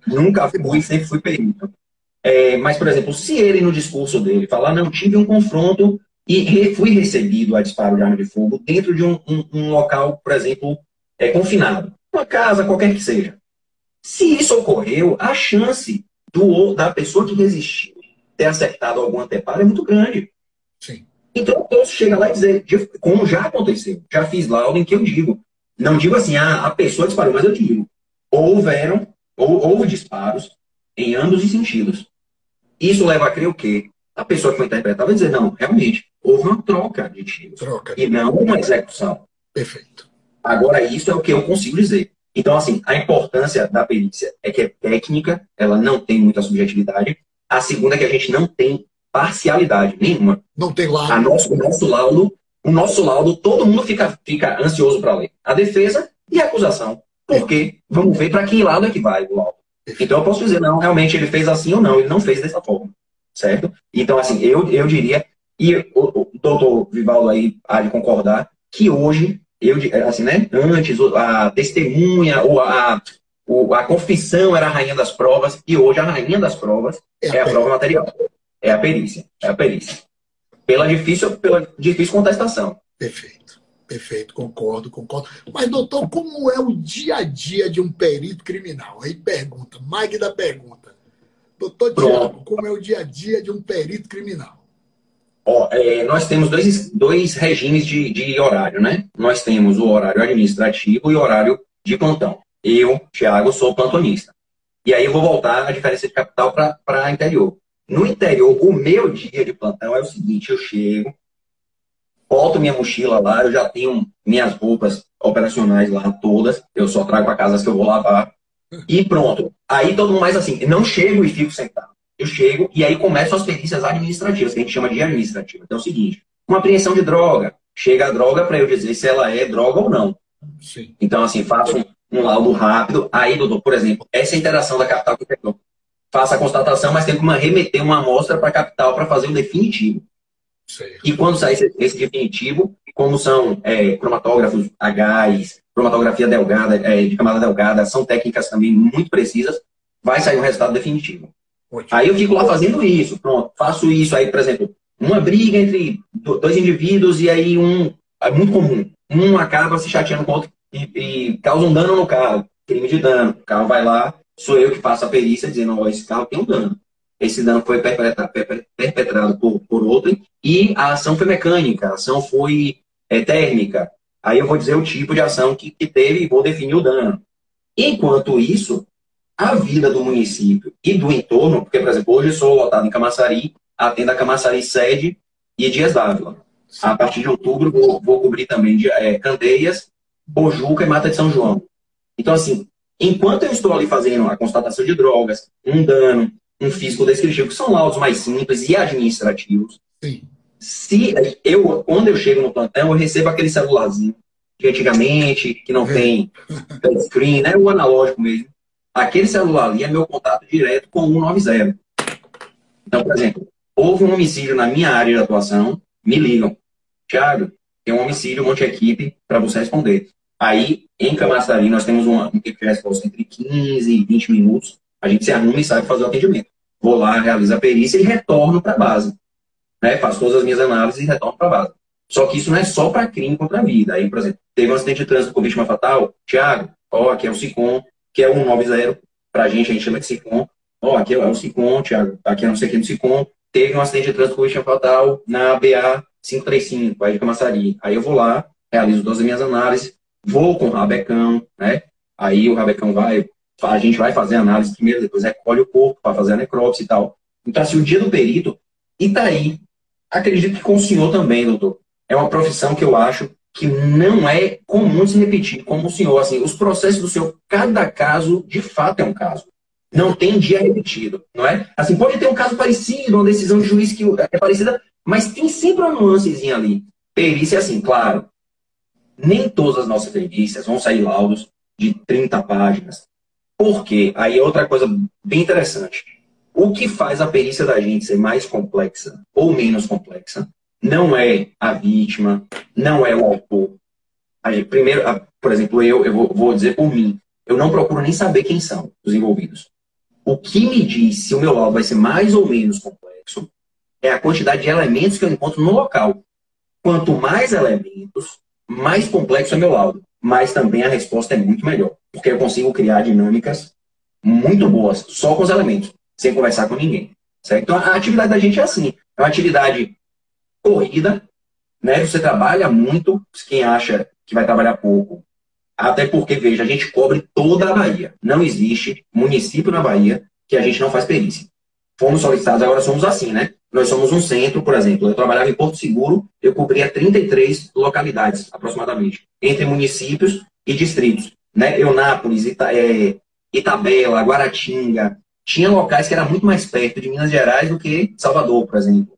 Nunca fui, sempre fui perito. É, mas, por exemplo, se ele no discurso dele falar, não, tive um confronto e re, fui recebido a disparo de arma de fogo dentro de um, um, um local, por exemplo, é, confinado, uma casa, qualquer que seja. Se isso ocorreu, a chance do, da pessoa que resistiu ter acertado algum anteparo é muito grande. Sim. Então eu posso chegar lá e dizer, como já aconteceu, já fiz laudo em que eu digo, não digo assim, ah, a pessoa disparou, mas eu digo, houveram, ou, houve disparos em ambos os sentidos. Isso leva a crer o quê? A pessoa que foi interpretar vai dizer, não, realmente, houve uma troca de tiros. Troca. E não uma execução. Perfeito. Agora, isso é o que eu consigo dizer. Então, assim, a importância da perícia é que é técnica, ela não tem muita subjetividade. A segunda é que a gente não tem parcialidade nenhuma. Não tem laudo. Nosso, o nosso laudo, o nosso laudo, todo mundo fica, fica ansioso para ler. A defesa e a acusação. Porque vamos ver para que lado é que vai o laudo. Então eu posso dizer, não, realmente ele fez assim ou não, ele não fez dessa forma, certo? Então, assim, eu, eu diria, e o, o doutor Vivaldo aí há de concordar, que hoje, eu, assim, né, antes a testemunha ou a, a confissão era a rainha das provas, e hoje a rainha das provas é, é a, a prova material, é a perícia, é a perícia. Pela difícil, pela difícil contestação. Perfeito. Perfeito, concordo, concordo. Mas, doutor, como é o dia a dia de um perito criminal? Aí pergunta, Magda pergunta. Doutor Tiago, como é o dia a dia de um perito criminal? Ó, é, nós temos dois, dois regimes de, de horário, né? Nós temos o horário administrativo e o horário de plantão. Eu, Tiago, sou plantonista. E aí eu vou voltar a diferença de capital para interior. No interior, o meu dia de plantão é o seguinte: eu chego, boto minha mochila lá, eu já tenho minhas roupas operacionais lá todas, eu só trago para casa que eu vou lavar e pronto. Aí todo mundo mais assim, não chego e fico sentado. Eu chego e aí começam as perícias administrativas, que a gente chama de administrativa. Então é o seguinte, uma apreensão de droga, chega a droga para eu dizer se ela é droga ou não. Sim. Então assim, faço um, um laudo rápido. Aí, doutor, por exemplo, essa interação da capital com o. Faça a constatação, mas tem que remeter uma amostra para a capital para fazer o definitivo. E quando sai esse, definitivo, como são é, cromatógrafos a gás, cromatografia delgada, é, de camada delgada, são técnicas também muito precisas, vai sair um resultado definitivo. Ótimo. Aí eu fico lá fazendo isso, pronto, faço isso. Aí, por exemplo, uma briga entre dois indivíduos e aí um, é muito comum, um acaba se chateando com o outro e, e causa um dano no carro, crime de dano. O carro vai lá, sou eu que faço a perícia dizendo, ó, esse carro tem um dano esse dano foi perpetrado por, por outro e a ação foi mecânica, a ação foi é, térmica. Aí eu vou dizer o tipo de ação que, que teve e vou definir o dano. Enquanto isso, a vida do município e do entorno, porque, por exemplo, hoje eu sou lotado em Camaçari, atendo a Camaçari sede e Dias d'Ávila. A partir de outubro vou, vou cobrir também de, é, Candeias, Bojuca e Mata de São João. Então, assim, enquanto eu estou ali fazendo a constatação de drogas, um dano, um físico descritivo, que são laudos mais simples e administrativos. Sim. Se eu, quando eu chego no plantão, eu recebo aquele celularzinho que antigamente, que não tem screen, né? O analógico mesmo. Aquele celular ali é meu contato direto com o 190. Então, por exemplo, houve um homicídio na minha área de atuação, me ligam. Tiago, tem um homicídio, um monte de equipe para você responder. Aí, em Camaçari, nós temos uma, um tempo de resposta entre 15 e 20 minutos. A gente se arruma e sai fazer o atendimento. Vou lá, realizo a perícia e retorno para a base. Né? Faço todas as minhas análises e retorno para a base. Só que isso não é só para crime contra a vida. Aí, por exemplo, teve um acidente de trânsito com vítima fatal, Tiago, ó, aqui é o SICOM, que é 190, para a gente, a gente chama de SICOM. Ó, aqui é o SICOM, Tiago, aqui é não sei o no SICOM. Teve um acidente de trânsito com vítima fatal na BA 535, aí de Camaçari. Aí eu vou lá, realizo todas as minhas análises, vou com o rabecão, né? Aí o rabecão vai, a gente vai fazer a análise primeiro, depois recolhe o corpo para fazer a necrópsia e tal. Então, assim, o dia do perito, e tá aí. Acredito que com o senhor também, doutor. É uma profissão que eu acho que não é comum se repetir, como o senhor, assim, os processos do senhor, cada caso, de fato, é um caso. Não tem dia repetido, não é? Assim, pode ter um caso parecido, uma decisão de juiz que é parecida, mas tem sempre uma nuancezinha ali. Perícia, assim, claro, nem todas as nossas perícias vão sair laudos de 30 páginas. Por quê? Aí é outra coisa bem interessante. O que faz a perícia da gente ser mais complexa ou menos complexa não é a vítima, não é o autor. Primeiro, por exemplo, eu, eu vou, vou dizer por mim, eu não procuro nem saber quem são os envolvidos. O que me diz se o meu laudo vai ser mais ou menos complexo é a quantidade de elementos que eu encontro no local. Quanto mais elementos, mais complexo é meu laudo. Mas também a resposta é muito melhor. Porque eu consigo criar dinâmicas muito boas, só com os elementos, sem conversar com ninguém. Certo? Então a atividade da gente é assim. É uma atividade corrida, né? Você trabalha muito, quem acha que vai trabalhar pouco. Até porque, veja, a gente cobre toda a Bahia. Não existe município na Bahia que a gente não faz perícia. Fomos solicitados, agora somos assim, né? Nós somos um centro, por exemplo. Eu trabalhava em Porto Seguro, eu cobria 33 localidades, aproximadamente, entre municípios e distritos. Né? Eunápolis, Ita é, Itabela, Guaratinga. Tinha locais que eram muito mais perto de Minas Gerais do que Salvador, por exemplo.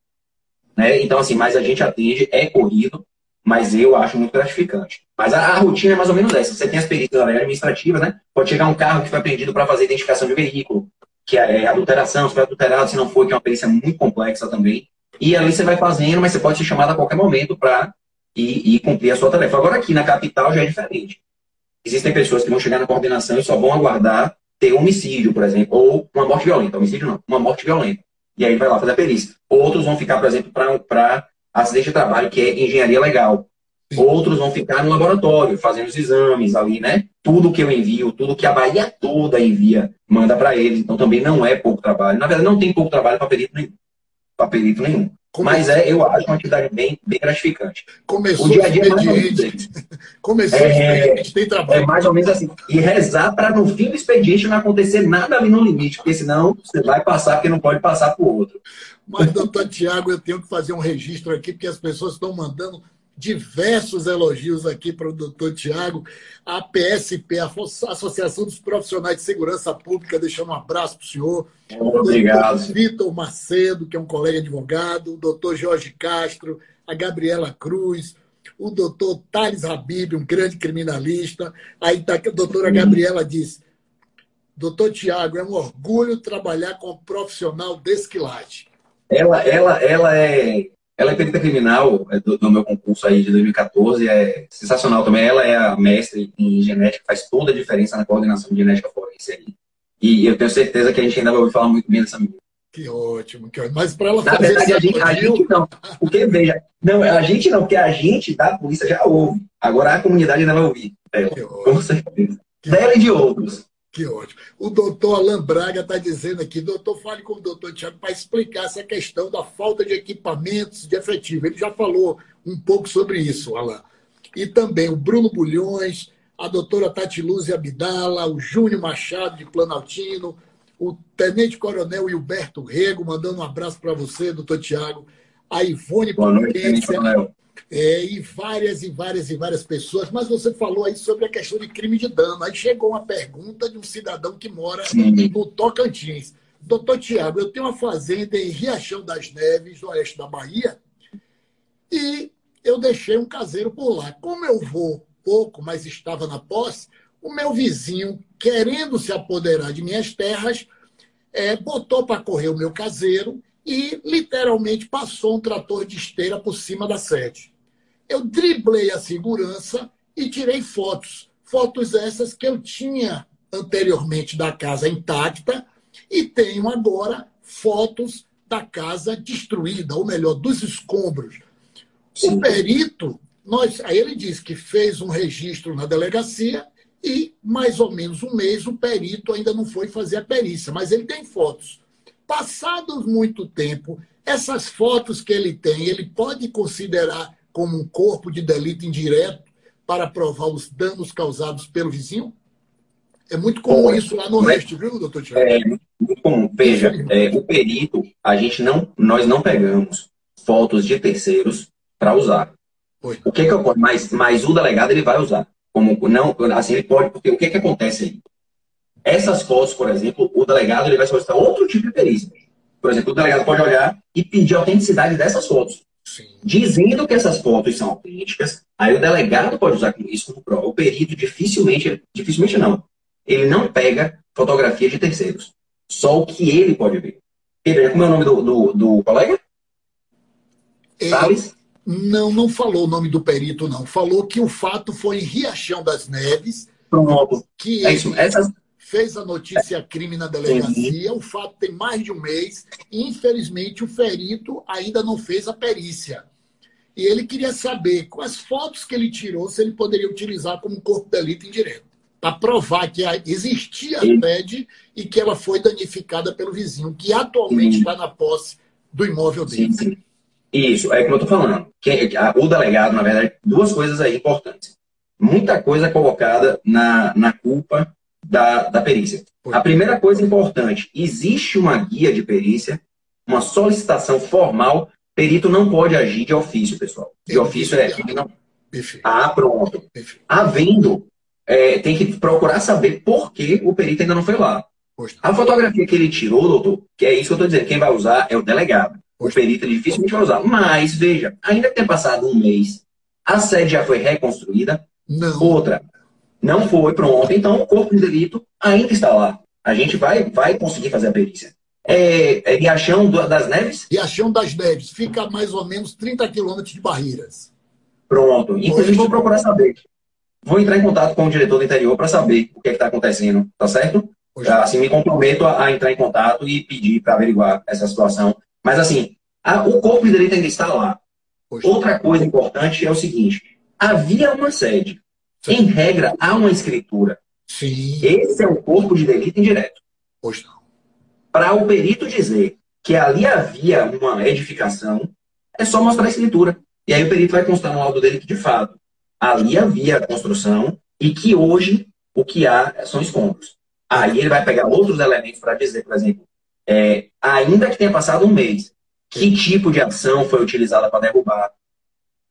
Né? Então, assim, mas a gente atende, é corrido, mas eu acho muito gratificante. Mas a, a rotina é mais ou menos essa. Você tem as perícias administrativas, né? Pode chegar um carro que foi apreendido para fazer identificação de veículo que é adulteração, se foi adulterado, se não foi, que é uma perícia muito complexa também. E ali você vai fazendo, mas você pode ser chamado a qualquer momento para ir, cumprir a sua tarefa. Agora aqui na capital já é diferente. Existem pessoas que vão chegar na coordenação e só vão aguardar ter um homicídio, por exemplo, ou uma morte violenta. Homicídio não, uma morte violenta. E aí vai lá fazer a perícia. Outros vão ficar, por exemplo, para acidente de trabalho, que é engenharia legal. Outros vão ficar no laboratório, fazendo os exames ali, né? Tudo que eu envio, tudo que a Bahia toda envia, manda para eles. Então também não é pouco trabalho. Na verdade, não tem pouco trabalho para perito nenhum. Para perito nenhum. Mas é, eu acho uma atividade bem, bem gratificante. Começou o dia a dia é menos *laughs* Começou é, o tem trabalho. É mais ou menos assim. E rezar para no fim do expediente não acontecer nada ali no limite, porque senão você vai passar, porque não pode passar para o outro. Mas, doutor Tiago, eu tenho que fazer um registro aqui, porque as pessoas estão mandando diversos elogios aqui para o doutor Tiago. A PSP, a Associação dos Profissionais de Segurança Pública, deixando um abraço para o senhor. Obrigado. O Vitor Macedo, que é um colega advogado, o doutor Jorge Castro, a Gabriela Cruz, o doutor Thales Habib, um grande criminalista. Aí está a doutora Gabriela diz, doutor Tiago, é um orgulho trabalhar com um profissional desse quilate. Ela, ela, ela é ela é perita criminal é do, do, meu concurso aí de 2014, é sensacional também. Ela é a mestre em genética, faz toda a diferença na coordenação de genética forense aí. E eu tenho certeza que a gente ainda vai ouvir falar muito bem dessa menina. Que ótimo, que ótimo. Mas para ela Na fazer verdade, a gente, a gente, não. Porque, veja, não, a gente não, porque a gente da polícia já ouve. Agora a comunidade ainda vai ouvir. É, com certeza. Dela e de outros. Que ótimo. O doutor Alain Braga está dizendo aqui, doutor, fale com o doutor Tiago para explicar essa questão da falta de equipamentos de efetivo. Ele já falou um pouco sobre isso, Alain. E também o Bruno Bulhões, a doutora Tati Luz Abdala, o Júnior Machado de Planaltino, o Tenente Coronel Hilberto Rego, mandando um abraço para você, doutor Tiago, a Ivone Boa noite, Tenente Coronel é, e várias e várias e várias pessoas, mas você falou aí sobre a questão de crime de dano. Aí chegou uma pergunta de um cidadão que mora Sim. no Tocantins. Doutor Tiago, eu tenho uma fazenda em Riachão das Neves, no oeste da Bahia, e eu deixei um caseiro por lá. Como eu vou pouco, mas estava na posse, o meu vizinho, querendo se apoderar de minhas terras, é, botou para correr o meu caseiro e literalmente passou um trator de esteira por cima da sede. Eu driblei a segurança e tirei fotos. Fotos essas que eu tinha anteriormente da casa intacta e tenho agora fotos da casa destruída, ou melhor, dos escombros. Sim. O perito, nós, aí ele disse que fez um registro na delegacia e mais ou menos um mês o perito ainda não foi fazer a perícia, mas ele tem fotos. Passados muito tempo, essas fotos que ele tem, ele pode considerar como um corpo de delito indireto para provar os danos causados pelo vizinho? É muito comum isso lá no oeste, viu, doutor Tiago? É muito comum. Veja, é, o perito, a gente não, nós não pegamos fotos de terceiros para usar. O que que ocorre? Mas, mas o delegado ele vai usar. Como não, assim ele pode, porque o que que acontece aí? Essas fotos, por exemplo, o delegado ele vai solicitar outro tipo de perícia. Por exemplo, o delegado pode olhar e pedir a autenticidade dessas fotos. Sim. Dizendo que essas fotos são autênticas, aí o delegado pode usar isso como prova. O perito dificilmente, dificilmente não, ele não pega fotografia de terceiros. Só o que ele pode ver. Pedro, como é o nome do, do, do colega? É, Salles? Não, não falou o nome do perito, não. Falou que o fato foi em Riachão das Neves. Pronto. Que é isso. Essas... fez a notícia crime na delegacia. O fato tem mais de um mês. E, infelizmente, o ferito ainda não fez a perícia. E ele queria saber quais fotos que ele tirou, se ele poderia utilizar como corpo de delito indireto para provar que existia a TED e que ela foi danificada pelo vizinho, que atualmente está na posse do imóvel dele. Sim, sim. Isso, é como eu estou falando. Que, o delegado, na verdade, duas coisas aí importantes. Muita coisa colocada na, na culpa da, da perícia. A primeira coisa importante: existe uma guia de perícia, uma solicitação formal. Perito não pode agir de ofício, pessoal. De ofício é. Não... Ah, pronto. Havendo é, tem que procurar saber por que o perito ainda não foi lá. A fotografia que ele tirou, doutor, que é isso que eu estou dizendo, quem vai usar é o delegado. O perito dificilmente vai usar. Mas, veja, ainda que tenha passado um mês, a sede já foi reconstruída. Não. Outra, não foi pronto. Então, o corpo de delito ainda está lá. A gente vai, vai conseguir fazer a perícia. É, é Riachão das Neves? Riachão das Neves. Fica a mais ou menos 30 quilômetros de Barreiras. Pronto. Inclusive, vou procurar saber. Vou entrar em contato com o diretor do interior para saber o que é está acontecendo, tá certo? Já, assim, me comprometo a, a, entrar em contato e pedir para averiguar essa situação. Mas, assim, a, o corpo de direito ainda está lá. Outra coisa importante é o seguinte: havia uma sede. Em regra, há uma escritura. Sim. Esse é o corpo de delito indireto. Pois não. Para o perito dizer que ali havia uma edificação, é só mostrar a escritura. E aí o perito vai constar no laudo dele que, de fato, ali havia construção e que hoje o que há são escombros. Aí ele vai pegar outros elementos para dizer, por exemplo, é, ainda que tenha passado um mês, que tipo de ação foi utilizada para derrubar?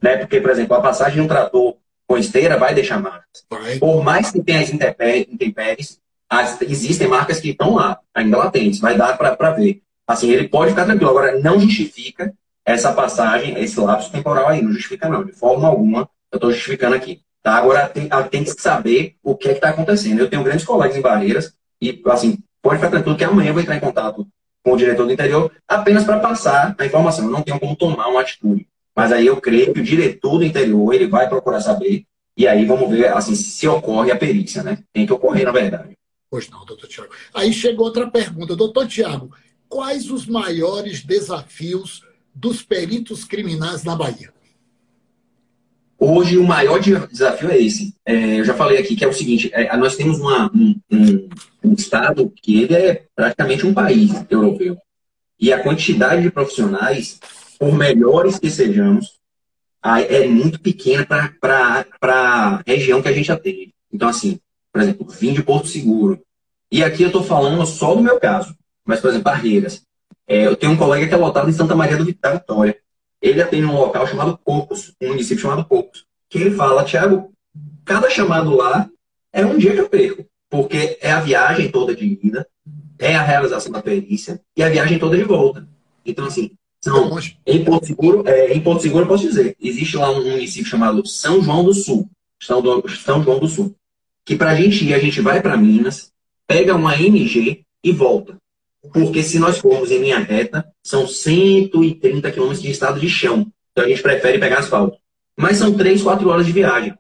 Né? Porque, por exemplo, a passagem de um trator com esteira vai deixar marcas. Por mais que tenha as intempéries, as, existem marcas que estão lá, ainda latentes, vai dar para ver. Assim, ele pode ficar tranquilo. Agora, não justifica essa passagem, esse lapso temporal aí, não justifica não, de forma alguma eu estou justificando aqui. Tá? Agora, tem, tem que saber o que é está acontecendo. Eu tenho grandes colegas em Barreiras e, assim, pode ficar tranquilo que amanhã eu vou entrar em contato com o diretor do interior apenas para passar a informação. Eu não tenho como tomar uma atitude. Mas aí eu creio que o diretor do interior ele vai procurar saber e aí vamos ver assim, se ocorre a perícia, né? Tem que ocorrer, na verdade. Pois não, doutor Tiago. Aí chegou outra pergunta. Doutor Tiago, quais os maiores desafios dos peritos criminais na Bahia? Hoje, o maior desafio é esse. É, eu já falei aqui que é o seguinte: é, nós temos uma, um, um, um, Estado que ele é praticamente um país europeu. E a quantidade de profissionais, por melhores que sejamos, é muito pequena para a região que a gente atende. Então, assim, por exemplo, vim de Porto Seguro. E aqui eu estou falando só do meu caso. Mas, por exemplo, Barreiras. É, eu tenho um colega que é lotado em Santa Maria do Vitória ele atende um local chamado Cocos, um município chamado Cocos, que ele fala, Tiago, cada chamado lá é um dia que eu perco, porque é a viagem toda de ida, é a realização da perícia e a viagem toda de volta. Então, assim, são, em Porto Seguro, é, em Porto Seguro eu posso dizer, existe lá um município chamado São João do Sul, São, do, São João do Sul, que para a gente ir, a gente vai para Minas, pega uma MG e volta. Porque se nós formos em linha reta, são 130 quilômetros de estado de chão. Então a gente prefere pegar asfalto. Mas são 3, 4 horas de viagem.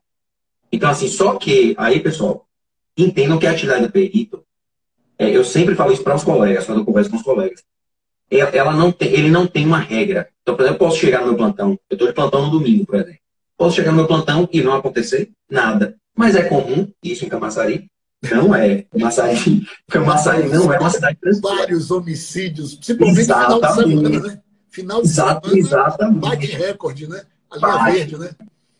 Então, assim, só que, aí, pessoal, entendam que a atividade do perito, é, eu sempre falo isso para os colegas, quando eu converso com os colegas. É, ela não tem, ele não tem uma regra. Então, por exemplo, eu posso chegar no meu plantão, eu estou de plantão no domingo, por exemplo. Posso chegar no meu plantão e não acontecer nada. Mas é comum isso em Camaçari? Não é. Camaçari, *laughs* Camaçari não é uma cidade tranquila. Vários homicídios, principalmente final de semana, né? Final de Exato, semana exatamente. bate recorde, né? A linha verde, né?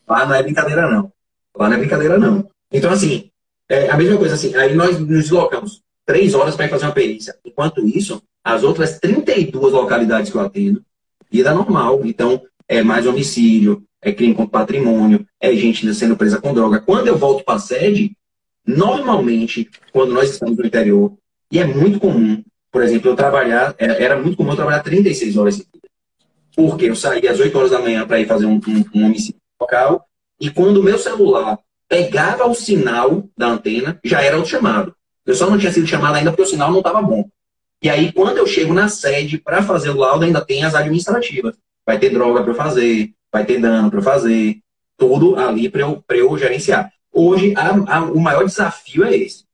Lá não é brincadeira, não. Lá não é brincadeira, não. Então, assim, é a mesma coisa, assim, aí nós nos deslocamos três horas para ir fazer uma perícia. Enquanto isso, as outras 32 localidades que eu atendo, vida normal. Então, é mais homicídio, é crime contra patrimônio, é gente sendo presa com droga. Quando eu volto para a sede, normalmente, quando nós estamos no interior, e é muito comum, por exemplo, eu trabalhar, era muito comum eu trabalhar 36 horas seguidas. Porque eu saía às 8 horas da manhã para ir fazer um, um, um homicídio local, e quando o meu celular pegava o sinal da antena, já era o chamado. Eu só não tinha sido chamado ainda porque o sinal não estava bom. E aí, quando eu chego na sede para fazer o laudo, ainda tem as administrativas. Vai ter droga para fazer, vai ter dano para fazer, tudo ali para eu, eu gerenciar. Hoje, a, a, o maior desafio é esse.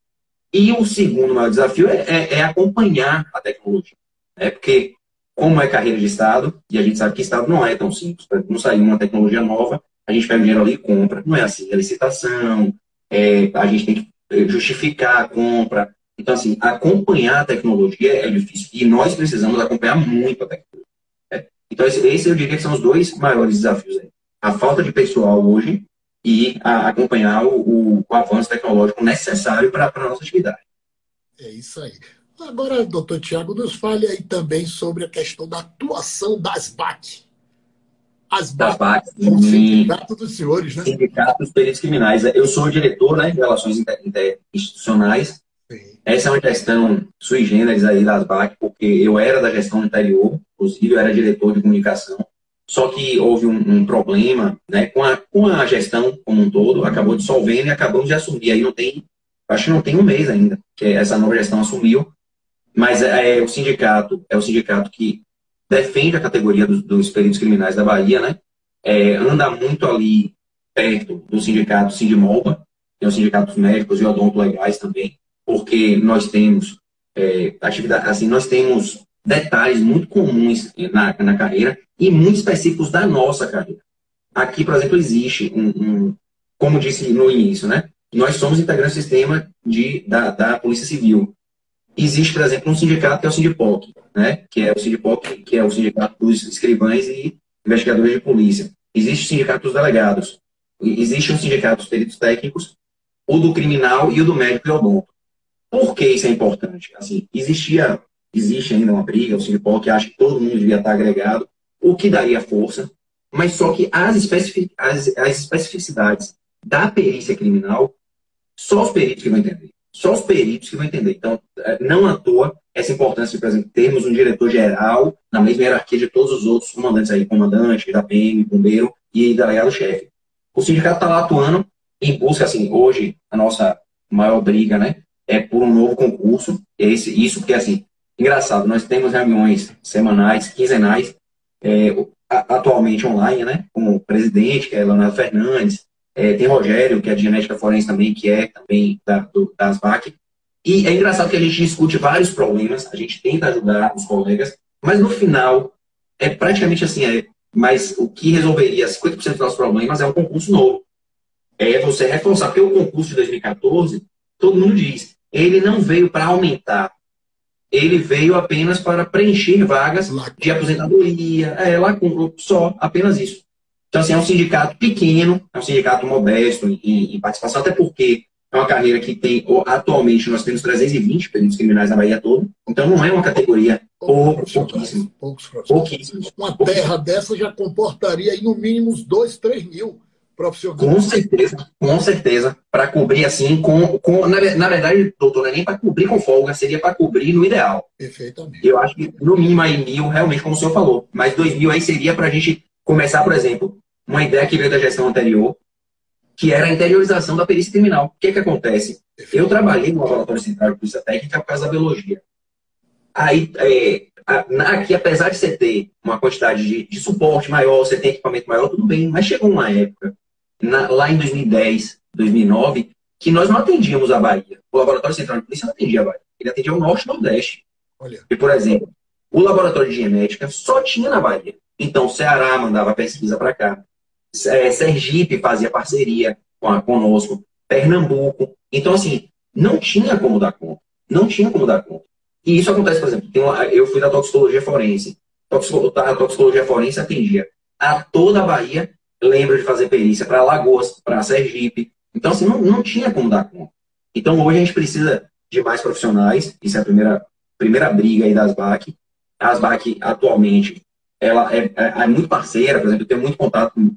E o segundo maior desafio é, é, é acompanhar a tecnologia. Né? Porque, como é carreira de Estado, e a gente sabe que Estado não é tão simples, para não sair uma tecnologia nova, a gente pega o dinheiro ali e compra. Não é assim, é licitação, é, a gente tem que é, justificar a compra. Então, assim, acompanhar a tecnologia é difícil. E nós precisamos acompanhar muito a tecnologia. Né? Então, esse, esse, eu diria que são os dois maiores desafios. Aí. A falta de pessoal hoje e a, acompanhar o, o, avanço tecnológico necessário para a nossa atividade. É isso aí. Agora, doutor Tiago, nos fale aí também sobre a questão da atuação das BAC as BAC, o sindicato dos senhores, né? Sindicato dos peritos criminais. Eu sou o diretor né, de Relações Interinstitucionais. Essa é uma gestão sui generis aí das BAC, porque eu era da gestão anterior, inclusive eu era diretor de comunicação. Só que houve um, um problema né, com, a, com a gestão como um todo, acabou dissolvendo e acabamos de assumir. Aí não tem, acho que não tem um mês ainda, que essa nova gestão assumiu. Mas é, é o sindicato, é o sindicato que defende a categoria dos, dos peritos criminais da Bahia, né? É, anda muito ali perto do sindicato Sindimolba, tem os sindicatos médicos e odontolegais também, porque nós temos é, atividade, assim, nós temos detalhes muito comuns na, na carreira e muito específicos da nossa carreira. Aqui, por exemplo, existe um, um como disse no início, né? Nós somos integrantes do sistema de, da, da Polícia Civil. Existe, por exemplo, um sindicato que é o Sindipoc, né? que é o Sindipoc, que é o sindicato dos escrivães e investigadores de polícia. Existe o sindicato dos delegados. Existe um sindicato dos peritos técnicos, o do criminal e o do médico e odonto. Por que isso é importante? Assim, existia, existe ainda uma briga, o Sindipoc acha que todo mundo devia estar agregado, o que daria força, mas só que as, especific, as, as especificidades da perícia criminal, só os peritos que vão entender. Só os peritos que vão entender. Então, é, não à toa essa importância, por exemplo, termos um diretor-geral na mesma hierarquia de todos os outros comandantes aí, comandante da PM, bombeiro e delegado-chefe. O sindicato está lá atuando em busca, assim, hoje, a nossa maior briga, né, é por um novo concurso. Esse, isso porque, assim, engraçado, nós temos reuniões semanais, quinzenais, é, atualmente online, né, com o presidente, que é Leonardo Fernandes, é, tem Rogério, que é de genética forense também, que é também da, do, das VAC. E é engraçado que a gente discute vários problemas, a gente tenta ajudar os colegas, mas no final, é praticamente assim, é, mas o que resolveria 50% dos nossos problemas é um concurso novo. É você reforçar, porque o concurso de 2014, todo mundo diz, ele não veio para aumentar, ele veio apenas para preencher vagas de aposentadoria, é, lá com, só, apenas isso. Então, assim, é um sindicato pequeno, é um sindicato modesto em, em participação, até porque é uma carreira que tem, atualmente, nós temos 320 peritos criminais na Bahia toda, então não é uma categoria pouco, pouquíssimo. Poucos pouquíssimo. Uma terra dessa já comportaria aí no mínimo uns 2, 3 mil profissionais. Com certeza, com certeza. Para cobrir assim, com, com na, na verdade, doutor, não é nem para cobrir com folga, seria para cobrir no ideal. Perfeitamente. Eu acho que no mínimo aí mil, realmente, como o senhor falou, mas dois mil aí seria para a gente começar, por exemplo, uma ideia que veio da gestão anterior, que era a interiorização da perícia criminal. O que, é que acontece? Eu trabalhei no Laboratório Central de Polícia Técnica por causa da biologia. Aí, é, aqui, apesar de você ter uma quantidade de, de, suporte maior, você tem equipamento maior, tudo bem, mas chegou uma época, na, lá em 2010, 2009, que nós não atendíamos a Bahia. O Laboratório Central de Polícia não atendia a Bahia. Ele atendia o Norte e o Nordeste. Olha. E, por exemplo, o Laboratório de Genética só tinha na Bahia. Então, Ceará mandava pesquisa para cá. É, Sergipe fazia parceria com a, conosco. Pernambuco. Então, assim, não tinha como dar conta. Não tinha como dar conta. E isso acontece, por exemplo, uma, eu fui da toxicologia forense. A toxicologia forense atendia a toda a Bahia, lembro de fazer perícia para Alagoas, para Sergipe. Então, assim, não, não tinha como dar conta. Então, hoje a gente precisa de mais profissionais. Isso é a primeira, primeira briga aí das BAC. As BAC, atualmente, ela é, é, é, muito parceira, por exemplo, eu tenho muito contato com.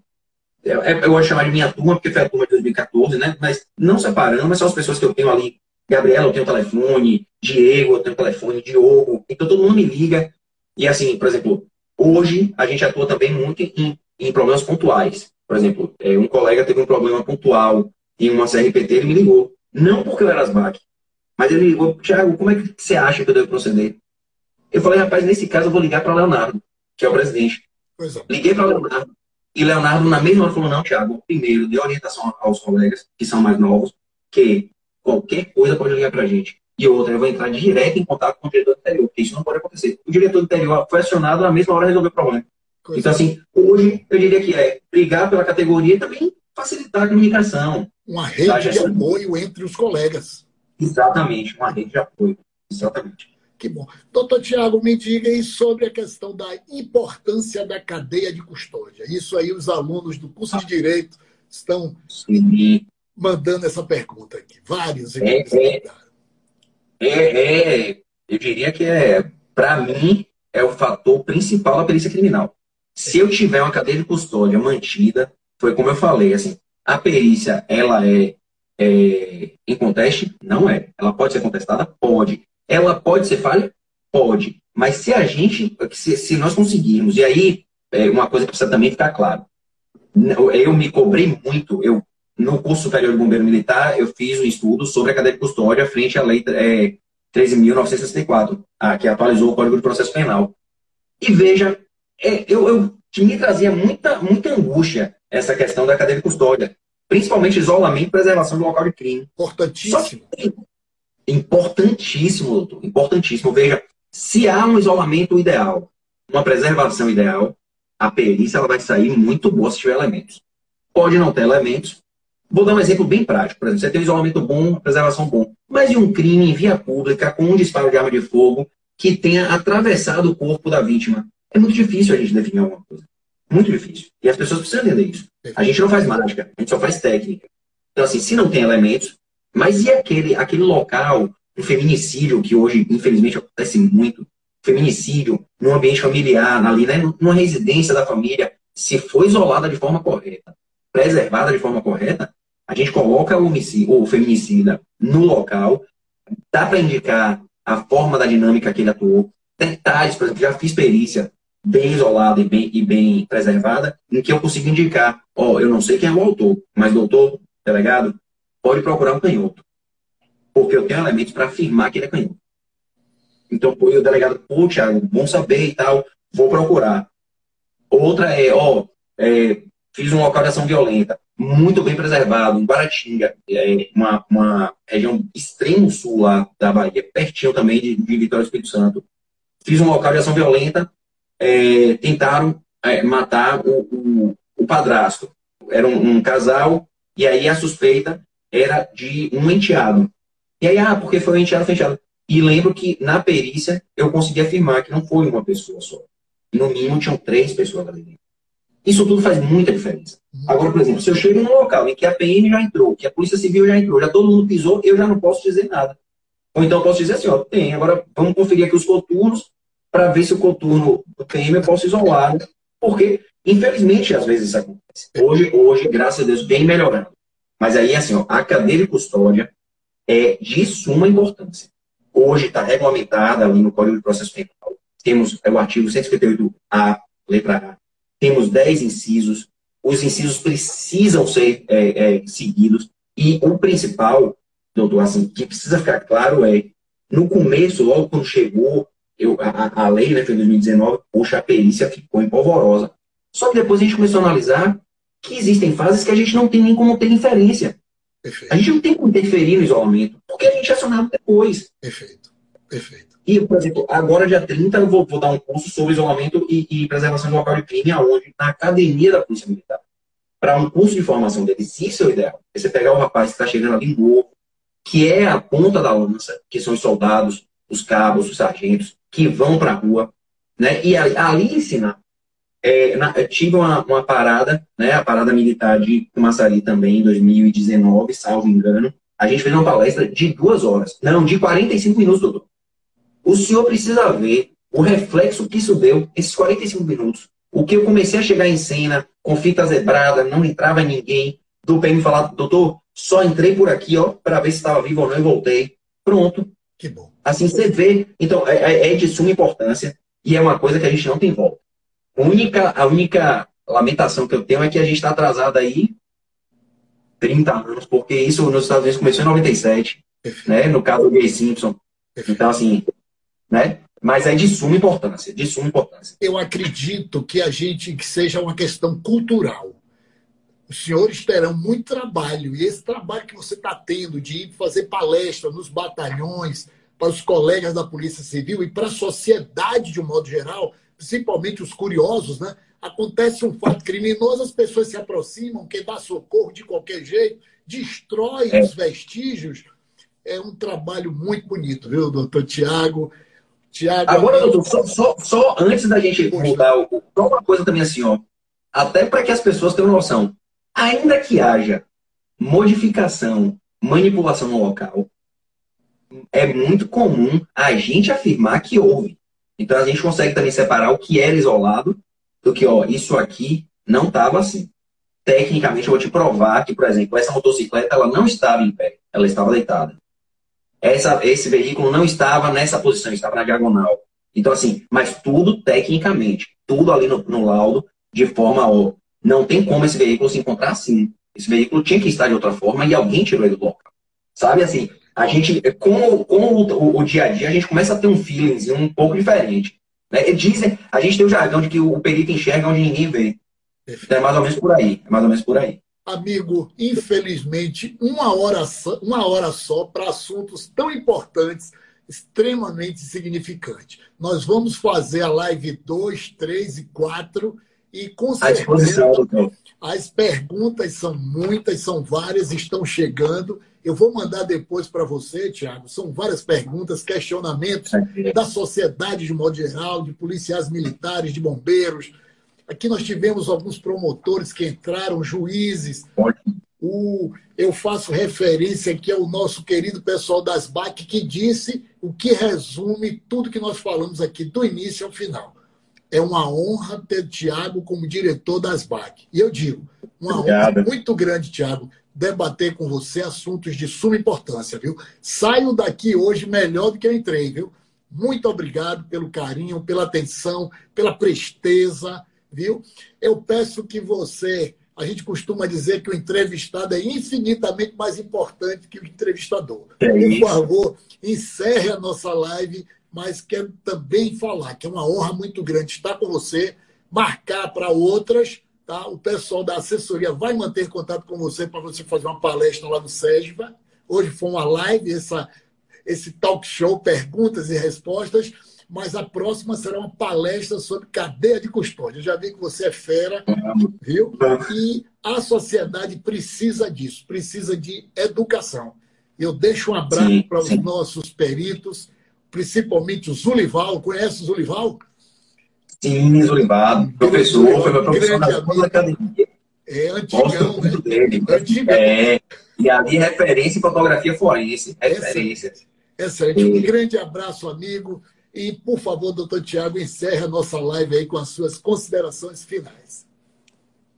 Eu, é, eu gosto de chamar de minha turma, porque foi a turma de 2014, né? Mas não separando, mas são as pessoas que eu tenho ali Gabriela, eu tenho telefone, Diego, eu tenho telefone, Diogo. Então todo mundo me liga. E assim, por exemplo, hoje a gente atua também muito em, em problemas pontuais. Por exemplo, é, um colega teve um problema pontual em uma CRPT, ele me ligou. Não porque eu era asbac, mas ele me ligou, Thiago, como é que você acha que eu devo proceder? Eu falei, rapaz, nesse caso eu vou ligar para Leonardo, que é o presidente. É. Liguei para Leonardo. E Leonardo, na mesma hora, falou: não, Thiago, primeiro, dê orientação aos colegas que são mais novos, que qualquer coisa pode ligar para a gente. E outra, eu vou entrar direto em contato com o diretor anterior, porque isso não pode acontecer. O diretor anterior foi acionado na mesma hora resolver o problema. Coisa então, assim, hoje eu diria que é brigar pela categoria e também facilitar a comunicação. Uma rede de apoio entre os colegas. Exatamente, uma rede de apoio. Exatamente. Que bom. Doutor Tiago, me diga aí sobre a questão da importância da cadeia de custódia. Isso aí os alunos do curso de Direito estão Sim mandando essa pergunta aqui. Vários. É, é, é, é, eu diria que é, para mim, é o fator principal da perícia criminal. Se eu tiver uma cadeia de custódia mantida, foi como eu falei, assim, a perícia, ela é, é inconteste? Não é. Ela pode ser contestada? Pode. Ela pode ser falha? Pode. Mas se a gente, se, se nós conseguirmos, e aí, é uma coisa que precisa também ficar claro, eu me cobrei muito, eu no curso superior de bombeiro militar, eu fiz um estudo sobre a cadeia de custódia frente à lei é, 13.964, a, que atualizou o Código de Processo Penal. E veja, é, eu, eu me trazia muita, muita angústia essa questão da cadeia de custódia, principalmente isolamento e preservação do local de crime. Importantíssimo. Que, importantíssimo, doutor, importantíssimo. Veja, se há um isolamento ideal, uma preservação ideal, a perícia ela vai sair muito boa se tiver elementos. Pode não ter elementos, Vou dar um exemplo bem prático. Por exemplo, você tem um isolamento bom, preservação bom. Mas e um crime em via pública com um disparo de arma de fogo que tenha atravessado o corpo da vítima? É muito difícil a gente definir alguma coisa. Muito difícil. E as pessoas precisam entender isso. A gente não faz mágica, a gente só faz técnica. Então, assim, se não tem elementos, mas e aquele, aquele local, um feminicídio, que hoje, infelizmente, acontece muito, feminicídio no ambiente familiar, ali, né, numa residência da família, se for isolada de forma correta, preservada de forma correta, a gente coloca o, homicídio, o feminicida no local, dá para indicar a forma da dinâmica que ele atuou, detalhes, por exemplo, já fiz perícia bem isolada e bem, e bem preservada, em que eu consigo indicar, ó, oh, eu não sei quem é o autor, mas doutor, delegado, pode procurar um canhoto. Porque eu tenho elementos para afirmar que ele é canhoto. Então, o delegado, pô, Thiago, bom saber e tal, vou procurar. Outra é, ó, é, fiz um local de ação violenta muito bem preservado, em Guaratinga, é uma, uma região extremo sul lá da Bahia, pertinho também de, de Vitória do Espírito Santo. Fiz um local de ação violenta, é, tentaram é, matar o, o, o, padrasto. Era um, um, casal, e aí a suspeita era de um enteado. E aí, ah, porque foi um enteado, foi um enteado. E lembro que na perícia eu consegui afirmar que não foi uma pessoa só. No mínimo tinham três pessoas ali dentro. Isso tudo faz muita diferença. Agora, por exemplo, se eu chego num local em que a PM já entrou, que a Polícia Civil já entrou, já todo mundo pisou, eu já não posso dizer nada. Ou então eu posso dizer assim, ó, tem, agora vamos conferir aqui os coturnos para ver se o coturno do PM eu posso isolar. Né? Porque, infelizmente, às vezes isso acontece. Hoje, hoje, graças a Deus, bem melhorando. Mas aí, assim, ó, a cadeia de custódia é de suma importância. Hoje está regulamentada ali no Código de Processo Penal. Temos é o artigo 158A, letra A, temos 10 incisos, os incisos precisam ser é, é, seguidos, e o principal, doutor, assim, que precisa ficar claro é, no começo, logo quando chegou eu, a, a lei né, foi em 2019, poxa, a perícia ficou empolvorosa. Só que depois a gente começou a analisar que existem fases que a gente não tem nem como ter inferência. Perfeito. A gente não tem como interferir no isolamento, porque a gente é acionado depois. Perfeito. Perfeito. E, por exemplo, agora, dia 30, eu vou, vou dar um curso sobre isolamento e, e preservação do local de crime, aonde? Na academia da Polícia Militar. Para um curso de formação deles, isso é o ideal. Você pegar o rapaz que está chegando ali novo, que é a ponta da lança, que são os soldados, os cabos, os sargentos, que vão para a rua, né? E ali, ensinar. É, na, tive uma, uma, parada, né? A parada militar de Massari também, em 2019, salvo engano. A gente fez uma palestra de duas horas. Não, de 45 minutos, doutor. O senhor precisa ver o reflexo que isso deu, esses 45 minutos. O que eu comecei a chegar em cena, com fita zebrada, não entrava ninguém. Do PM falar, doutor, só entrei por aqui, ó, para ver se estava vivo ou não e voltei. Pronto. Que bom. Assim você vê. Então, é, é, é de suma importância e é uma coisa que a gente não tem volta. A única, a única lamentação que eu tenho é que a gente está atrasado aí 30 anos, porque isso nos Estados Unidos começou em 97, né? No caso do Gay Simpson. Então, assim, né? Mas é de suma importância, de suma importância. Eu acredito que a gente que seja uma questão cultural. Os senhores terão muito trabalho, e esse trabalho que você está tendo de ir fazer palestra nos batalhões, para os colegas da Polícia Civil e para a sociedade de um modo geral, principalmente os curiosos, né? Acontece um fato criminoso, as pessoas se aproximam, quem dá socorro de qualquer jeito, destrói é. os vestígios. É um trabalho muito bonito, viu, doutor Tiago? Tiago. Agora, doutor, só, só, só, antes da gente mudar, só uma coisa também assim, ó. Até para que as pessoas tenham noção. Ainda que haja modificação, manipulação no local, é muito comum a gente afirmar que houve. Então a gente consegue também separar o que era isolado do que, ó, isso aqui não estava assim. Tecnicamente, eu vou te provar que, por exemplo, essa motocicleta ela não estava em pé, ela estava deitada. Essa, esse veículo não estava nessa posição, estava na diagonal. Então, assim, mas tudo tecnicamente, tudo ali no, no laudo, de forma, ó, não tem como esse veículo se encontrar assim. Esse veículo tinha que estar de outra forma e alguém tirou ele do local. Sabe assim? A gente, com, com o, o, dia a dia, a gente começa a ter um feeling um pouco diferente. Né? Dizem, a gente tem o jargão de que o perito enxerga onde ninguém vê. Então é mais ou menos por aí. É mais ou menos por aí. Amigo, infelizmente, uma hora só, uma hora só para assuntos tão importantes, extremamente significantes. Nós vamos fazer a live 2, 3 e 4 e com certeza as perguntas são muitas, são várias, estão chegando eu vou mandar depois para você, Tiago. São várias perguntas, questionamentos da sociedade de modo geral, de policiais militares, de bombeiros. Aqui nós tivemos alguns promotores que entraram, juízes. O, eu faço referência aqui ao nosso querido pessoal das BAC que disse o que resume tudo que nós falamos aqui, do início ao final. É uma honra ter Tiago como diretor das BAC. E eu digo, uma Obrigado. honra muito grande, Tiago, debater com você assuntos de suma importância, viu? Saio daqui hoje melhor do que eu entrei, viu? Muito obrigado pelo carinho, pela atenção, pela presteza, viu? Eu peço que você, a gente costuma dizer que o entrevistado é infinitamente mais importante que o entrevistador. É Por favor, encerre a nossa live, mas quero também falar que é uma honra muito grande estar com você, marcar para outras Tá? O pessoal da assessoria vai manter contato com você para você fazer uma palestra lá no SESVA. Hoje foi uma live, essa, esse talk show, perguntas e respostas, mas a próxima será uma palestra sobre cadeia de custódia. Eu já vi que você é fera, viu? E a sociedade precisa disso, precisa de educação. Eu deixo um abraço para os nossos peritos, principalmente o Zulival. Conhece o Zulival? Sim, Zulimbado, professor, foi meu professor da academia. É antigão, né? Dele. É, e ali referência em fotografia forense, referência. Excelente. Um grande abraço, amigo. E, por favor, doutor Tiago, encerre a nossa live aí com as suas considerações finais.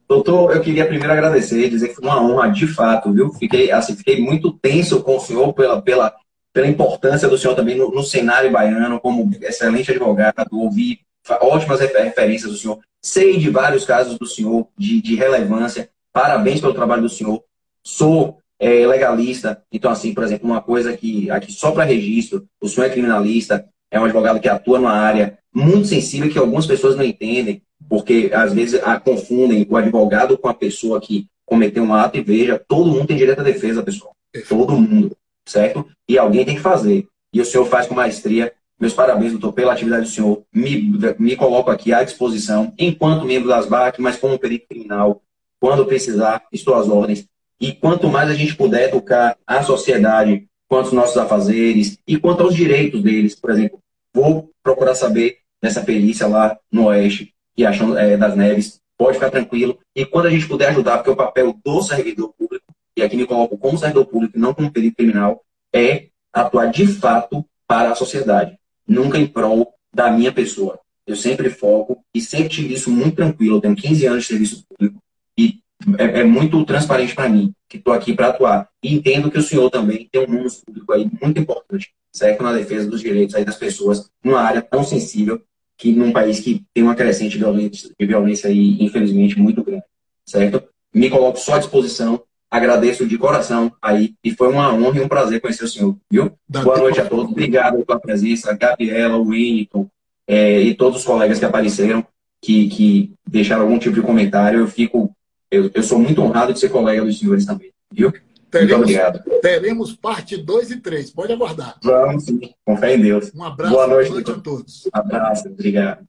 Doutor, eu queria primeiro agradecer, dizer que foi uma honra de fato, viu? Fiquei, assim, fiquei muito tenso com o senhor pela, pela, pela importância do senhor também no, no cenário baiano, como excelente advogado, ouvir ótimas referências do senhor. Sei de vários casos do senhor de, de relevância. Parabéns pelo trabalho do senhor. Sou é, legalista. Então, assim, por exemplo, uma coisa que aqui só para registro, o senhor é criminalista, é um advogado que atua numa área muito sensível que algumas pessoas não entendem, porque às vezes a, confundem o advogado com a pessoa que cometeu um ato e veja, todo mundo tem direito à defesa, pessoal. Todo mundo, certo? E alguém tem que fazer. E o senhor faz com maestria. Meus parabéns, doutor, pela atividade do senhor. Me, me coloco aqui à disposição, enquanto membro das BAC, mas como perito criminal. Quando precisar, estou às ordens. E quanto mais a gente puder educar a sociedade quanto aos nossos afazeres e quanto aos direitos deles, por exemplo, vou procurar saber nessa perícia lá no Oeste, e achando é, das Neves, pode ficar tranquilo. E quando a gente puder ajudar, porque o papel do servidor público, e aqui me coloco como servidor público não como perito criminal, é atuar de fato para a sociedade, nunca em prol da minha pessoa. Eu sempre foco e sempre tive isso muito tranquilo. Eu tenho 15 anos de serviço público e é, é muito transparente para mim que estou aqui para atuar. E entendo que o senhor também tem um mundo público aí muito importante, certo? Na defesa dos direitos aí das pessoas, numa área tão sensível que num país que tem uma crescente violência, de violência aí, infelizmente, muito grande, certo? Me coloco só à disposição, agradeço de coração aí, e foi uma honra e um prazer conhecer o senhor, viu? Dá Boa noite a todos, obrigado pela presença, Gabriela, Wellington é, e todos os colegas que apareceram, que, que deixaram algum tipo de comentário, eu fico, eu, eu sou muito honrado de ser colega dos senhores também, viu? Teremos, Muito obrigado. Teremos parte 2 e 3. Pode aguardar. Vamos sim. Com fé em Deus. Um abraço. Boa noite, a todos. Um abraço. Obrigado.